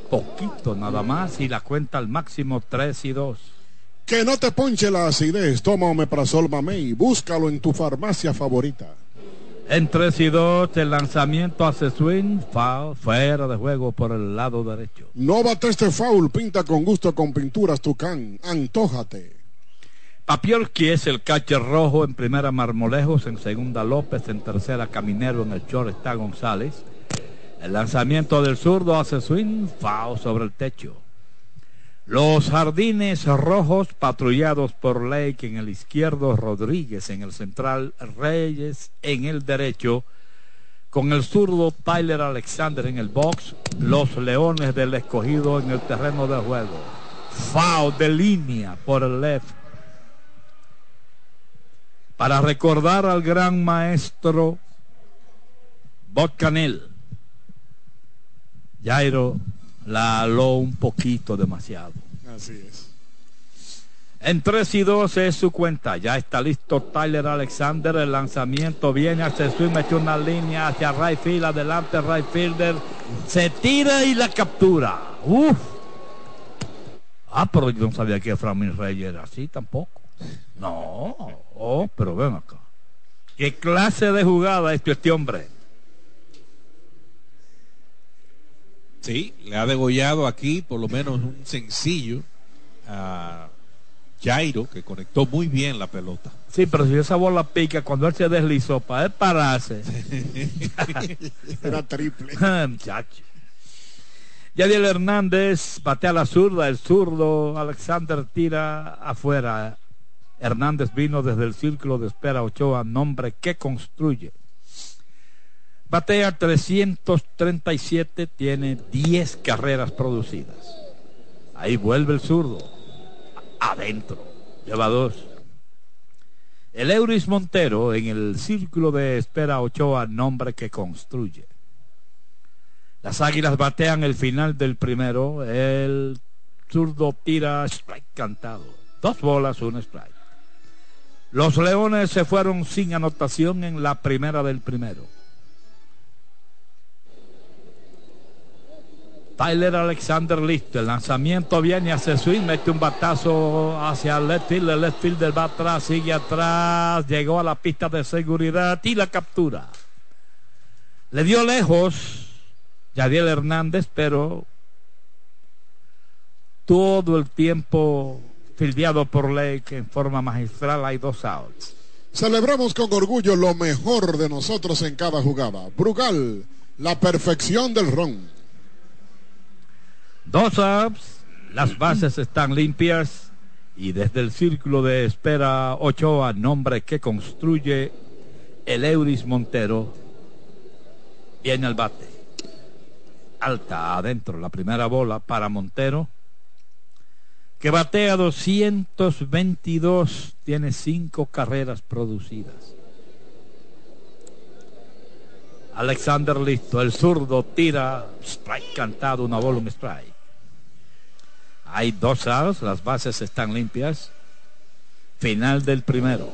Poquito nada más y la cuenta al máximo 3 y 2. Que no te ponche la acidez, toma Omeprazol Mamey, búscalo en tu farmacia favorita. En 3 y 2, el lanzamiento hace swing, foul, fuera de juego por el lado derecho. No bate este foul, pinta con gusto con pinturas Tucán, antójate. Papiolki es el catcher rojo en primera Marmolejos, en segunda López, en tercera Caminero, en el short está González. El lanzamiento del zurdo hace swing, foul sobre el techo. Los jardines rojos patrullados por Lake en el izquierdo, Rodríguez en el central, Reyes en el derecho, con el zurdo Tyler Alexander en el box, los leones del escogido en el terreno de juego. Foul de línea por el left. Para recordar al gran maestro Bob Canel, Jairo la aló un poquito demasiado. Así es. En 3 y 2 es su cuenta. Ya está listo Tyler Alexander. El lanzamiento viene hacia el swing, mete una línea hacia right field. Adelante, right fielder. Se tira y la captura. Uf. Ah, pero yo no sabía que Framil Reyes era así tampoco. No. Oh, pero ven acá. ¿Qué clase de jugada es este hombre? Sí, le ha degollado aquí por lo menos un sencillo a Jairo, que conectó muy bien la pelota. Sí, pero si esa bola pica cuando él se deslizó para él pararse. Era triple. Muchacho. Yadiel Hernández batea la zurda, el zurdo Alexander tira afuera. Hernández vino desde el círculo de espera Ochoa, nombre que construye. Batea 337, tiene 10 carreras producidas. Ahí vuelve el zurdo. Adentro. Lleva dos. El Euris Montero en el círculo de espera Ochoa, nombre que construye. Las águilas batean el final del primero. El zurdo tira strike cantado. Dos bolas, un strike. Los leones se fueron sin anotación en la primera del primero. Tyler Alexander listo. El lanzamiento viene hacia swing. Mete un batazo hacia el left field. El left va atrás, sigue atrás. Llegó a la pista de seguridad y la captura. Le dio lejos Yadiel Hernández, pero todo el tiempo fildeado por Lake en forma magistral. Hay dos outs. Celebramos con orgullo lo mejor de nosotros en cada jugada. Brugal, la perfección del ron. Dos outs, las bases están limpias y desde el círculo de espera Ochoa, nombre que construye el Euris Montero, viene el bate. Alta adentro, la primera bola para Montero, que batea 222, tiene cinco carreras producidas. Alexander listo, el zurdo tira, strike cantado, una bola, un strike. Hay dos outs, las bases están limpias. Final del primero.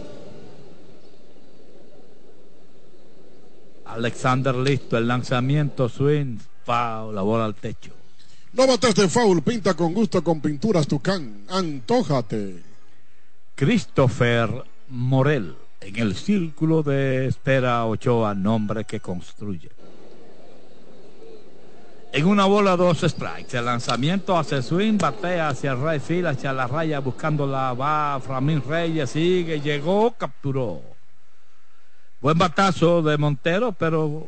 Alexander listo, el lanzamiento swing, foul, la bola al techo. No bates de foul, pinta con gusto con pinturas Tucán. Antójate. Christopher Morel en el círculo de espera Ochoa, nombre que construye. En una bola, dos strikes. El lanzamiento hacia el swing, batea hacia el right field, hacia la raya, buscando la va. Framín Reyes sigue, llegó, capturó. Buen batazo de Montero, pero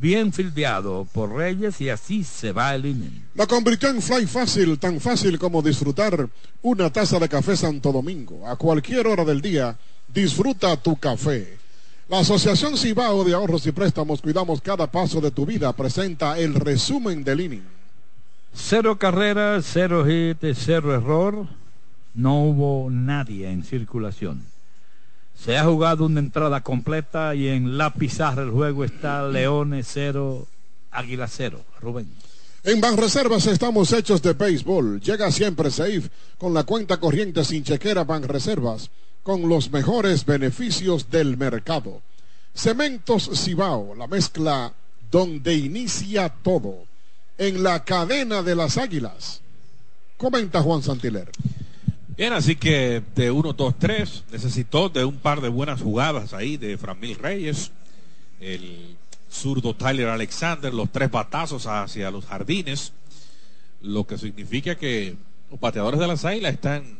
bien fildeado por Reyes y así se va el inning. La convirtió en fly fácil, tan fácil como disfrutar una taza de café Santo Domingo. A cualquier hora del día, disfruta tu café. La Asociación Cibao de Ahorros y Préstamos Cuidamos Cada Paso de tu Vida presenta el resumen del inning. Cero carreras, cero hit, cero error. No hubo nadie en circulación. Se ha jugado una entrada completa y en la pizarra el juego está Leones cero, Águila cero. Rubén. En Banreservas estamos hechos de béisbol. Llega siempre safe con la cuenta corriente sin chequera Banreservas con los mejores beneficios del mercado. Cementos Cibao, la mezcla donde inicia todo. En la cadena de las águilas. Comenta Juan Santiler. Bien, así que de 1, 2, 3 necesitó de un par de buenas jugadas ahí de Framil Reyes, el zurdo Tyler Alexander, los tres batazos hacia los jardines, lo que significa que los pateadores de las águilas están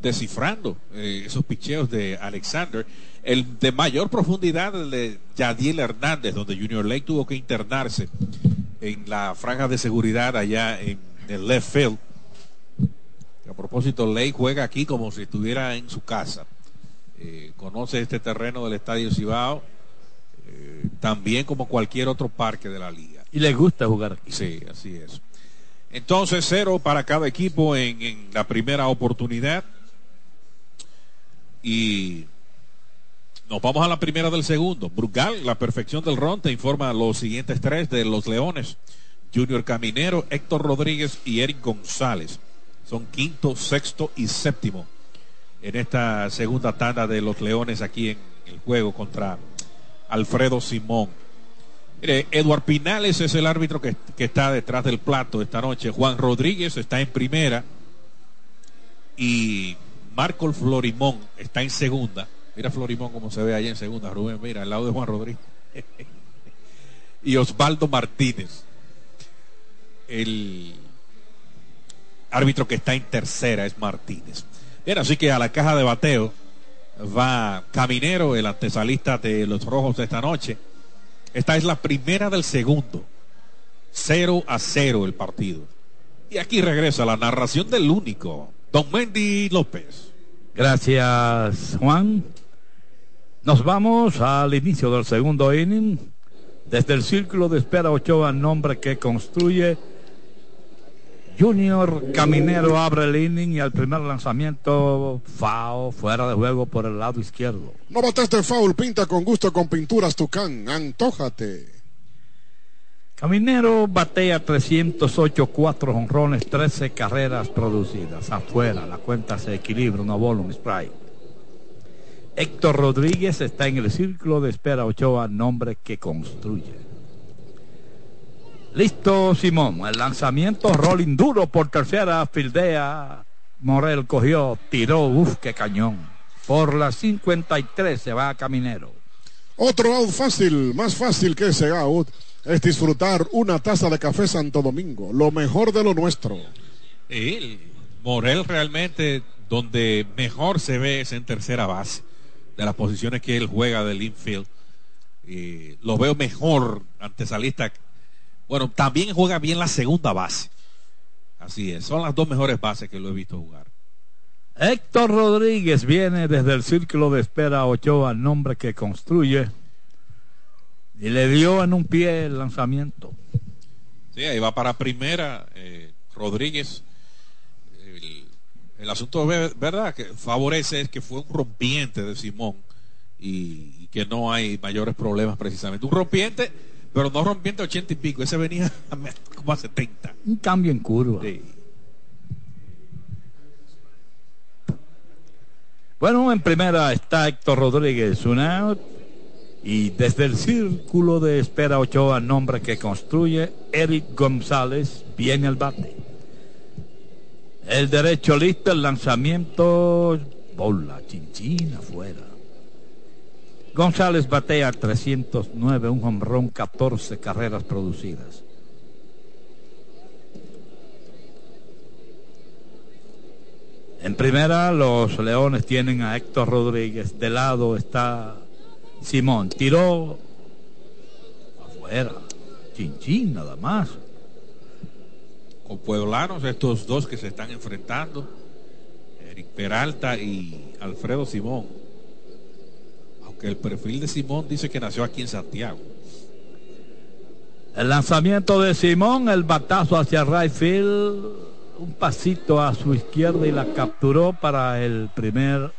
descifrando eh, esos picheos de Alexander. El de mayor profundidad, el de Yadiel Hernández, donde Junior Lake tuvo que internarse en la franja de seguridad allá en el left field. A propósito, Lake juega aquí como si estuviera en su casa. Eh, conoce este terreno del Estadio Cibao, eh, también como cualquier otro parque de la liga. Y le gusta jugar aquí. Sí, así es. Entonces, cero para cada equipo en, la primera oportunidad. Y nos vamos a la primera del segundo. Brugal, la perfección del ron, te informa los siguientes tres de los Leones. Junior Caminero, Héctor Rodríguez y Eric González. Son quinto, sexto y séptimo en esta segunda tanda de los Leones aquí en el juego contra Alfredo Simón. Mire, Eduard Pinales es el árbitro que, que, está detrás del plato esta noche. Juan Rodríguez está en primera. Y Marco Florimón está en segunda. Mira Florimón como se ve ahí en segunda, Rubén, mira, al lado de Juan Rodríguez. y Osvaldo Martínez. el árbitro que está en tercera es Martínez. Bien, así que a la caja de bateo va Caminero, el antesalista de los rojos de esta noche. Esta es la primera del segundo. 0 a 0 el partido. Y aquí regresa la narración del único, Don Mendy López. Gracias, Juan. Nos vamos al inicio del segundo inning. Desde el círculo de espera Ochoa, nombre que construye. Junior Caminero abre el inning y al primer lanzamiento, Fao fuera de juego por el lado izquierdo. No bateste foul, pinta con gusto con pinturas Tucán, antójate. Caminero batea 308, 4 honrones, 13 carreras producidas. Afuera, la cuenta se equilibra, una bola, un strike. Héctor Rodríguez está en el círculo de espera Ochoa, nombre que construye. Listo, Simón. El lanzamiento, rolling duro por tercera, fildea. Morel cogió, tiró, uff, qué cañón. Por las 53 se va a Caminero. Otro out fácil, más fácil que ese out, es disfrutar una taza de café Santo Domingo, lo mejor de lo nuestro. El Morel realmente donde mejor se ve es en tercera base, de las posiciones que él juega del infield. Y lo veo mejor antesalista. Bueno, también juega bien la segunda base. Así es, son las dos mejores bases que lo he visto jugar. Héctor Rodríguez viene desde el círculo de espera a Ochoa, nombre que construye. Y le dio en un pie el lanzamiento. Sí, ahí va para primera eh, Rodríguez. El, el asunto, ve- ¿verdad? Que favorece es que fue un rompiente de Simón y, y que no hay mayores problemas precisamente. Un rompiente, pero no rompiente a 80 y pico. Ese venía como a 70. Un cambio en curva. Sí. Bueno, en primera está Héctor Rodríguez, un out. Y desde el círculo de espera Ochoa, nombre que construye, Eric González, viene el bate. El derecho listo, el lanzamiento, bola, chinchina afuera. González batea 309, un hombrón, 14 carreras producidas. En primera, los Leones tienen a Héctor Rodríguez. De lado está Simón. Tiró afuera. Chinchín, nada más. Con Pueblanos, estos dos que se están enfrentando, Eric Peralta y Alfredo Simón. El perfil de Simón dice que nació aquí en Santiago. El lanzamiento de Simón, el batazo hacia right field, un pasito a su izquierda y la capturó para el primer,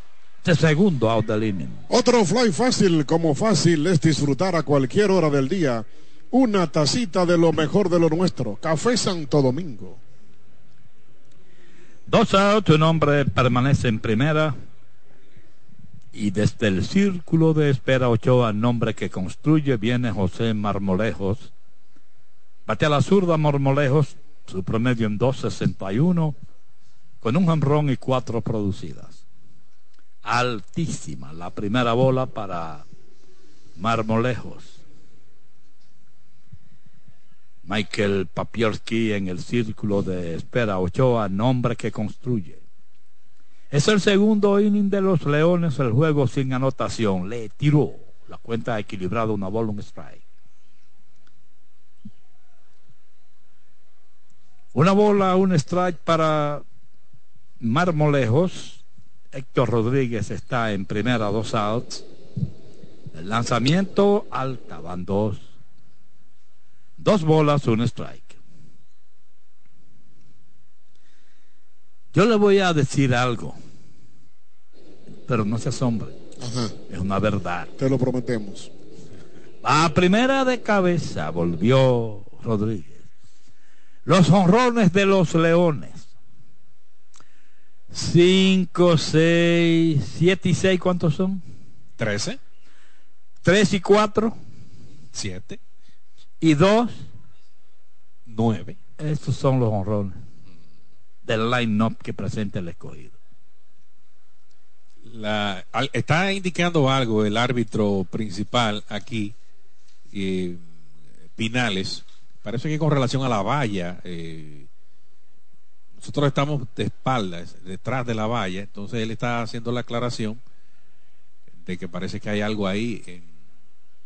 segundo out del inning. Otro fly fácil, como fácil es disfrutar a cualquier hora del día una tacita de lo mejor de lo nuestro. Café Santo Domingo. Dos outs, un hombre permanece en primera. Y desde el círculo de espera Ochoa, nombre que construye, viene José Marmolejos. Bate a la zurda Marmolejos, su promedio en 2.61, con un jamrón y cuatro producidas. Altísima la primera bola para Marmolejos. Michael Papierski en el círculo de espera Ochoa, nombre que construye. Es el segundo inning de los Leones, el juego sin anotación. Le tiró la cuenta equilibrada, una bola, un strike. Una bola, un strike para Marmolejos. Héctor Rodríguez está en primera, dos outs. El lanzamiento alta, van dos. Dos bolas, un strike. Yo le voy a decir algo, pero no se asombre. Ajá, Es una verdad. te lo prometemos. A primera de cabeza volvió Rodríguez. Los honrones de los Leones. 5, 6, 7 y 6, ¿cuántos son? 13, 3 y 4 7, y 2. 9. Estos son los honrones del line-up que presenta el escogido. La, está indicando algo el árbitro principal aquí, eh, Pinales, parece que con relación a la valla, eh, nosotros estamos de espaldas, detrás de la valla, entonces él está haciendo la aclaración de que parece que hay algo ahí. En...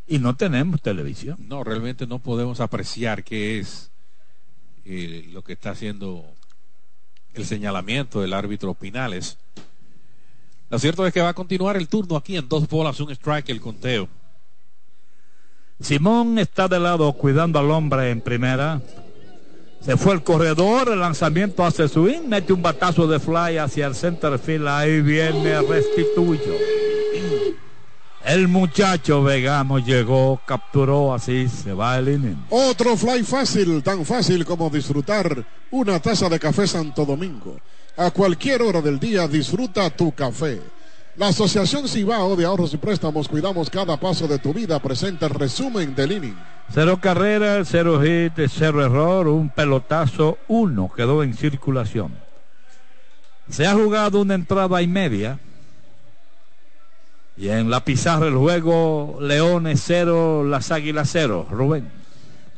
Y no tenemos televisión. No, realmente no podemos apreciar qué es eh, lo que está haciendo el señalamiento del árbitro Pinales. Lo cierto es que va a continuar el turno aquí en dos bolas, un strike, el conteo. Simón está de lado cuidando al hombre en primera. Se fue el corredor, el lanzamiento hace swing, mete un batazo de fly hacia el center field. Ahí viene Restituyo. El muchacho Vegano llegó, capturó, así se va el inning. Otro fly fácil, tan fácil como disfrutar una taza de café Santo Domingo. A cualquier hora del día disfruta tu café. La Asociación Cibao de Ahorros y Préstamos Cuidamos Cada Paso de tu Vida presenta el resumen del inning. Cero carreras, cero hit, cero error, un pelotazo, uno quedó en circulación. Se ha jugado una entrada y media. Y en la pizarra el juego Leones cero, las Águilas cero. Rubén.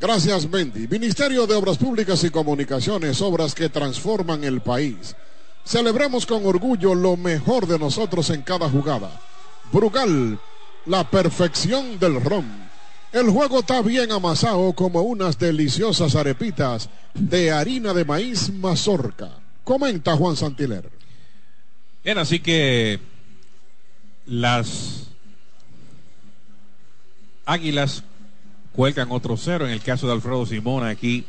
Gracias, Mendy. Ministerio de Obras Públicas y Comunicaciones, obras que transforman el país. Celebremos con orgullo lo mejor de nosotros en cada jugada. Brugal, la perfección del ron. El juego está bien amasado como unas deliciosas arepitas de harina de maíz mazorca. Comenta Juan Santiler. Bien, así que las Águilas cuelgan otro cero. En el caso de Alfredo Simón, aquí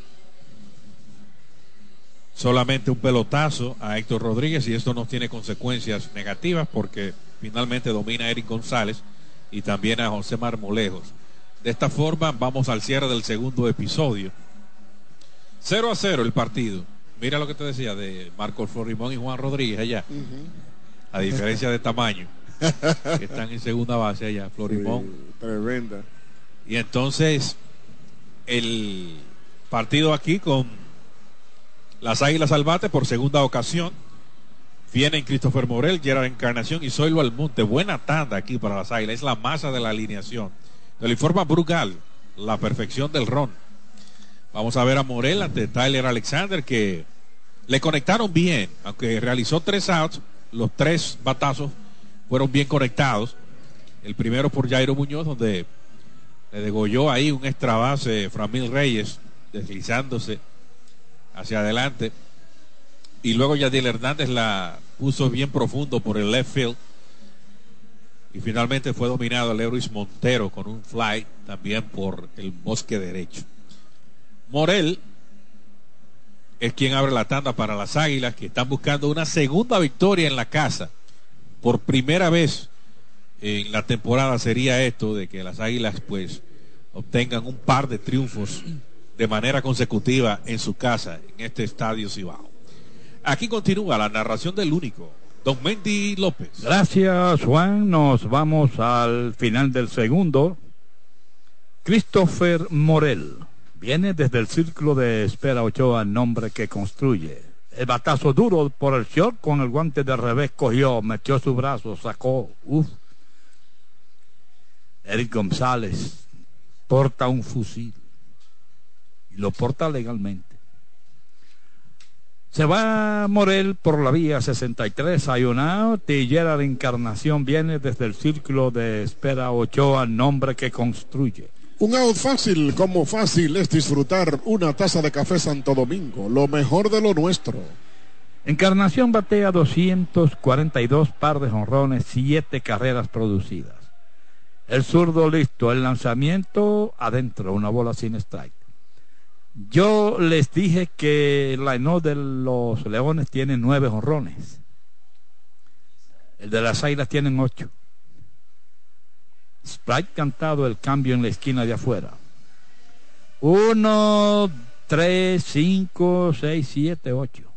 solamente un pelotazo a Héctor Rodríguez y esto no tiene consecuencias negativas porque finalmente domina a Eric González y también a José Marmolejos. De esta forma vamos al cierre del segundo episodio. 0 a 0 el partido. Mira lo que te decía de Marco Florimón y Juan Rodríguez allá. A diferencia de tamaño. que están en segunda base allá, Florimón. tremenda. Y entonces el partido aquí con las Águilas al bate por segunda ocasión. Vienen Christopher Morel, Gerard Encarnación y Zoilo Almonte. Buena tanda aquí para las Águilas. Es la masa de la alineación. El informa Brugal, la perfección del ron. Vamos a ver a Morel ante Tyler Alexander que le conectaron bien, aunque realizó tres outs, los tres batazos fueron bien conectados. El primero por Jairo Muñoz, donde le degolló ahí un extra base Framil Reyes, deslizándose hacia adelante. Y luego Yadiel Hernández la puso bien profundo por el left field. Y finalmente fue dominado Lewis Montero con un fly también por el bosque derecho. Morel es quien abre la tanda para las Águilas que están buscando una segunda victoria en la casa. Por primera vez en la temporada sería esto de que las Águilas pues obtengan un par de triunfos de manera consecutiva en su casa, en este estadio Cibao. Aquí continúa la narración del único, don Mendy López. Gracias, Juan. Nos vamos al final del segundo. Christopher Morel viene desde el círculo de espera Ochoa, nombre que construye. El batazo duro por el short con el guante de revés cogió, metió su brazo, sacó. Uf. Eric González porta un fusil y lo porta legalmente. Se va Morel por la vía 63, hay un out, Tillera de Encarnación viene desde el círculo de espera Ochoa, nombre que construye. Un out fácil, como fácil es disfrutar una taza de café Santo Domingo, lo mejor de lo nuestro. Encarnación batea 242 par de jonrones, 7 carreras producidas. El zurdo listo, el lanzamiento adentro, una bola sin strike. Yo les dije que el line de los Leones tiene nueve jonrones. El de las Águilas tienen ocho. Sprite cantado el cambio en la esquina de afuera. Uno, tres, cinco, seis, siete, ocho.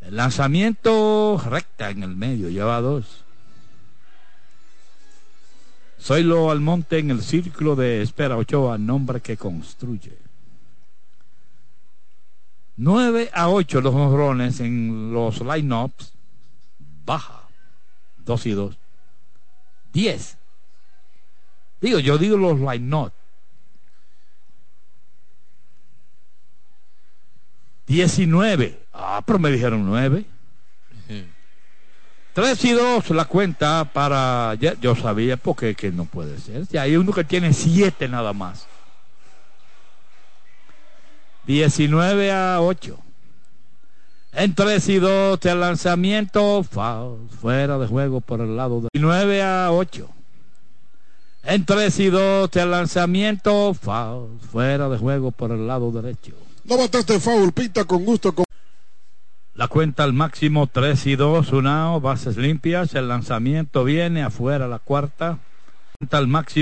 El lanzamiento recta en el medio, lleva dos. Zoilo Almonte en el círculo de espera Ochoa, nombre que construye. 9 a 8 los honrones en los lineups. Baja. 2 y 2. 10. Digo, yo digo los lineups. 19. Ah, pero me dijeron 9. 3 y 2 la cuenta para... ya- yo sabía porque que no puede ser. Si hay uno que tiene 7 nada más. 19 a 8. En 3 y 2 el lanzamiento foul, fuera de juego por el lado de 19 a 8. En 3 y 2 el lanzamiento foul, fuera de juego por el lado derecho. No bataste foul, pita con gusto. Con... La cuenta al máximo 3 y 2, una out, bases limpias, el lanzamiento viene afuera la cuarta. Cuenta al máximo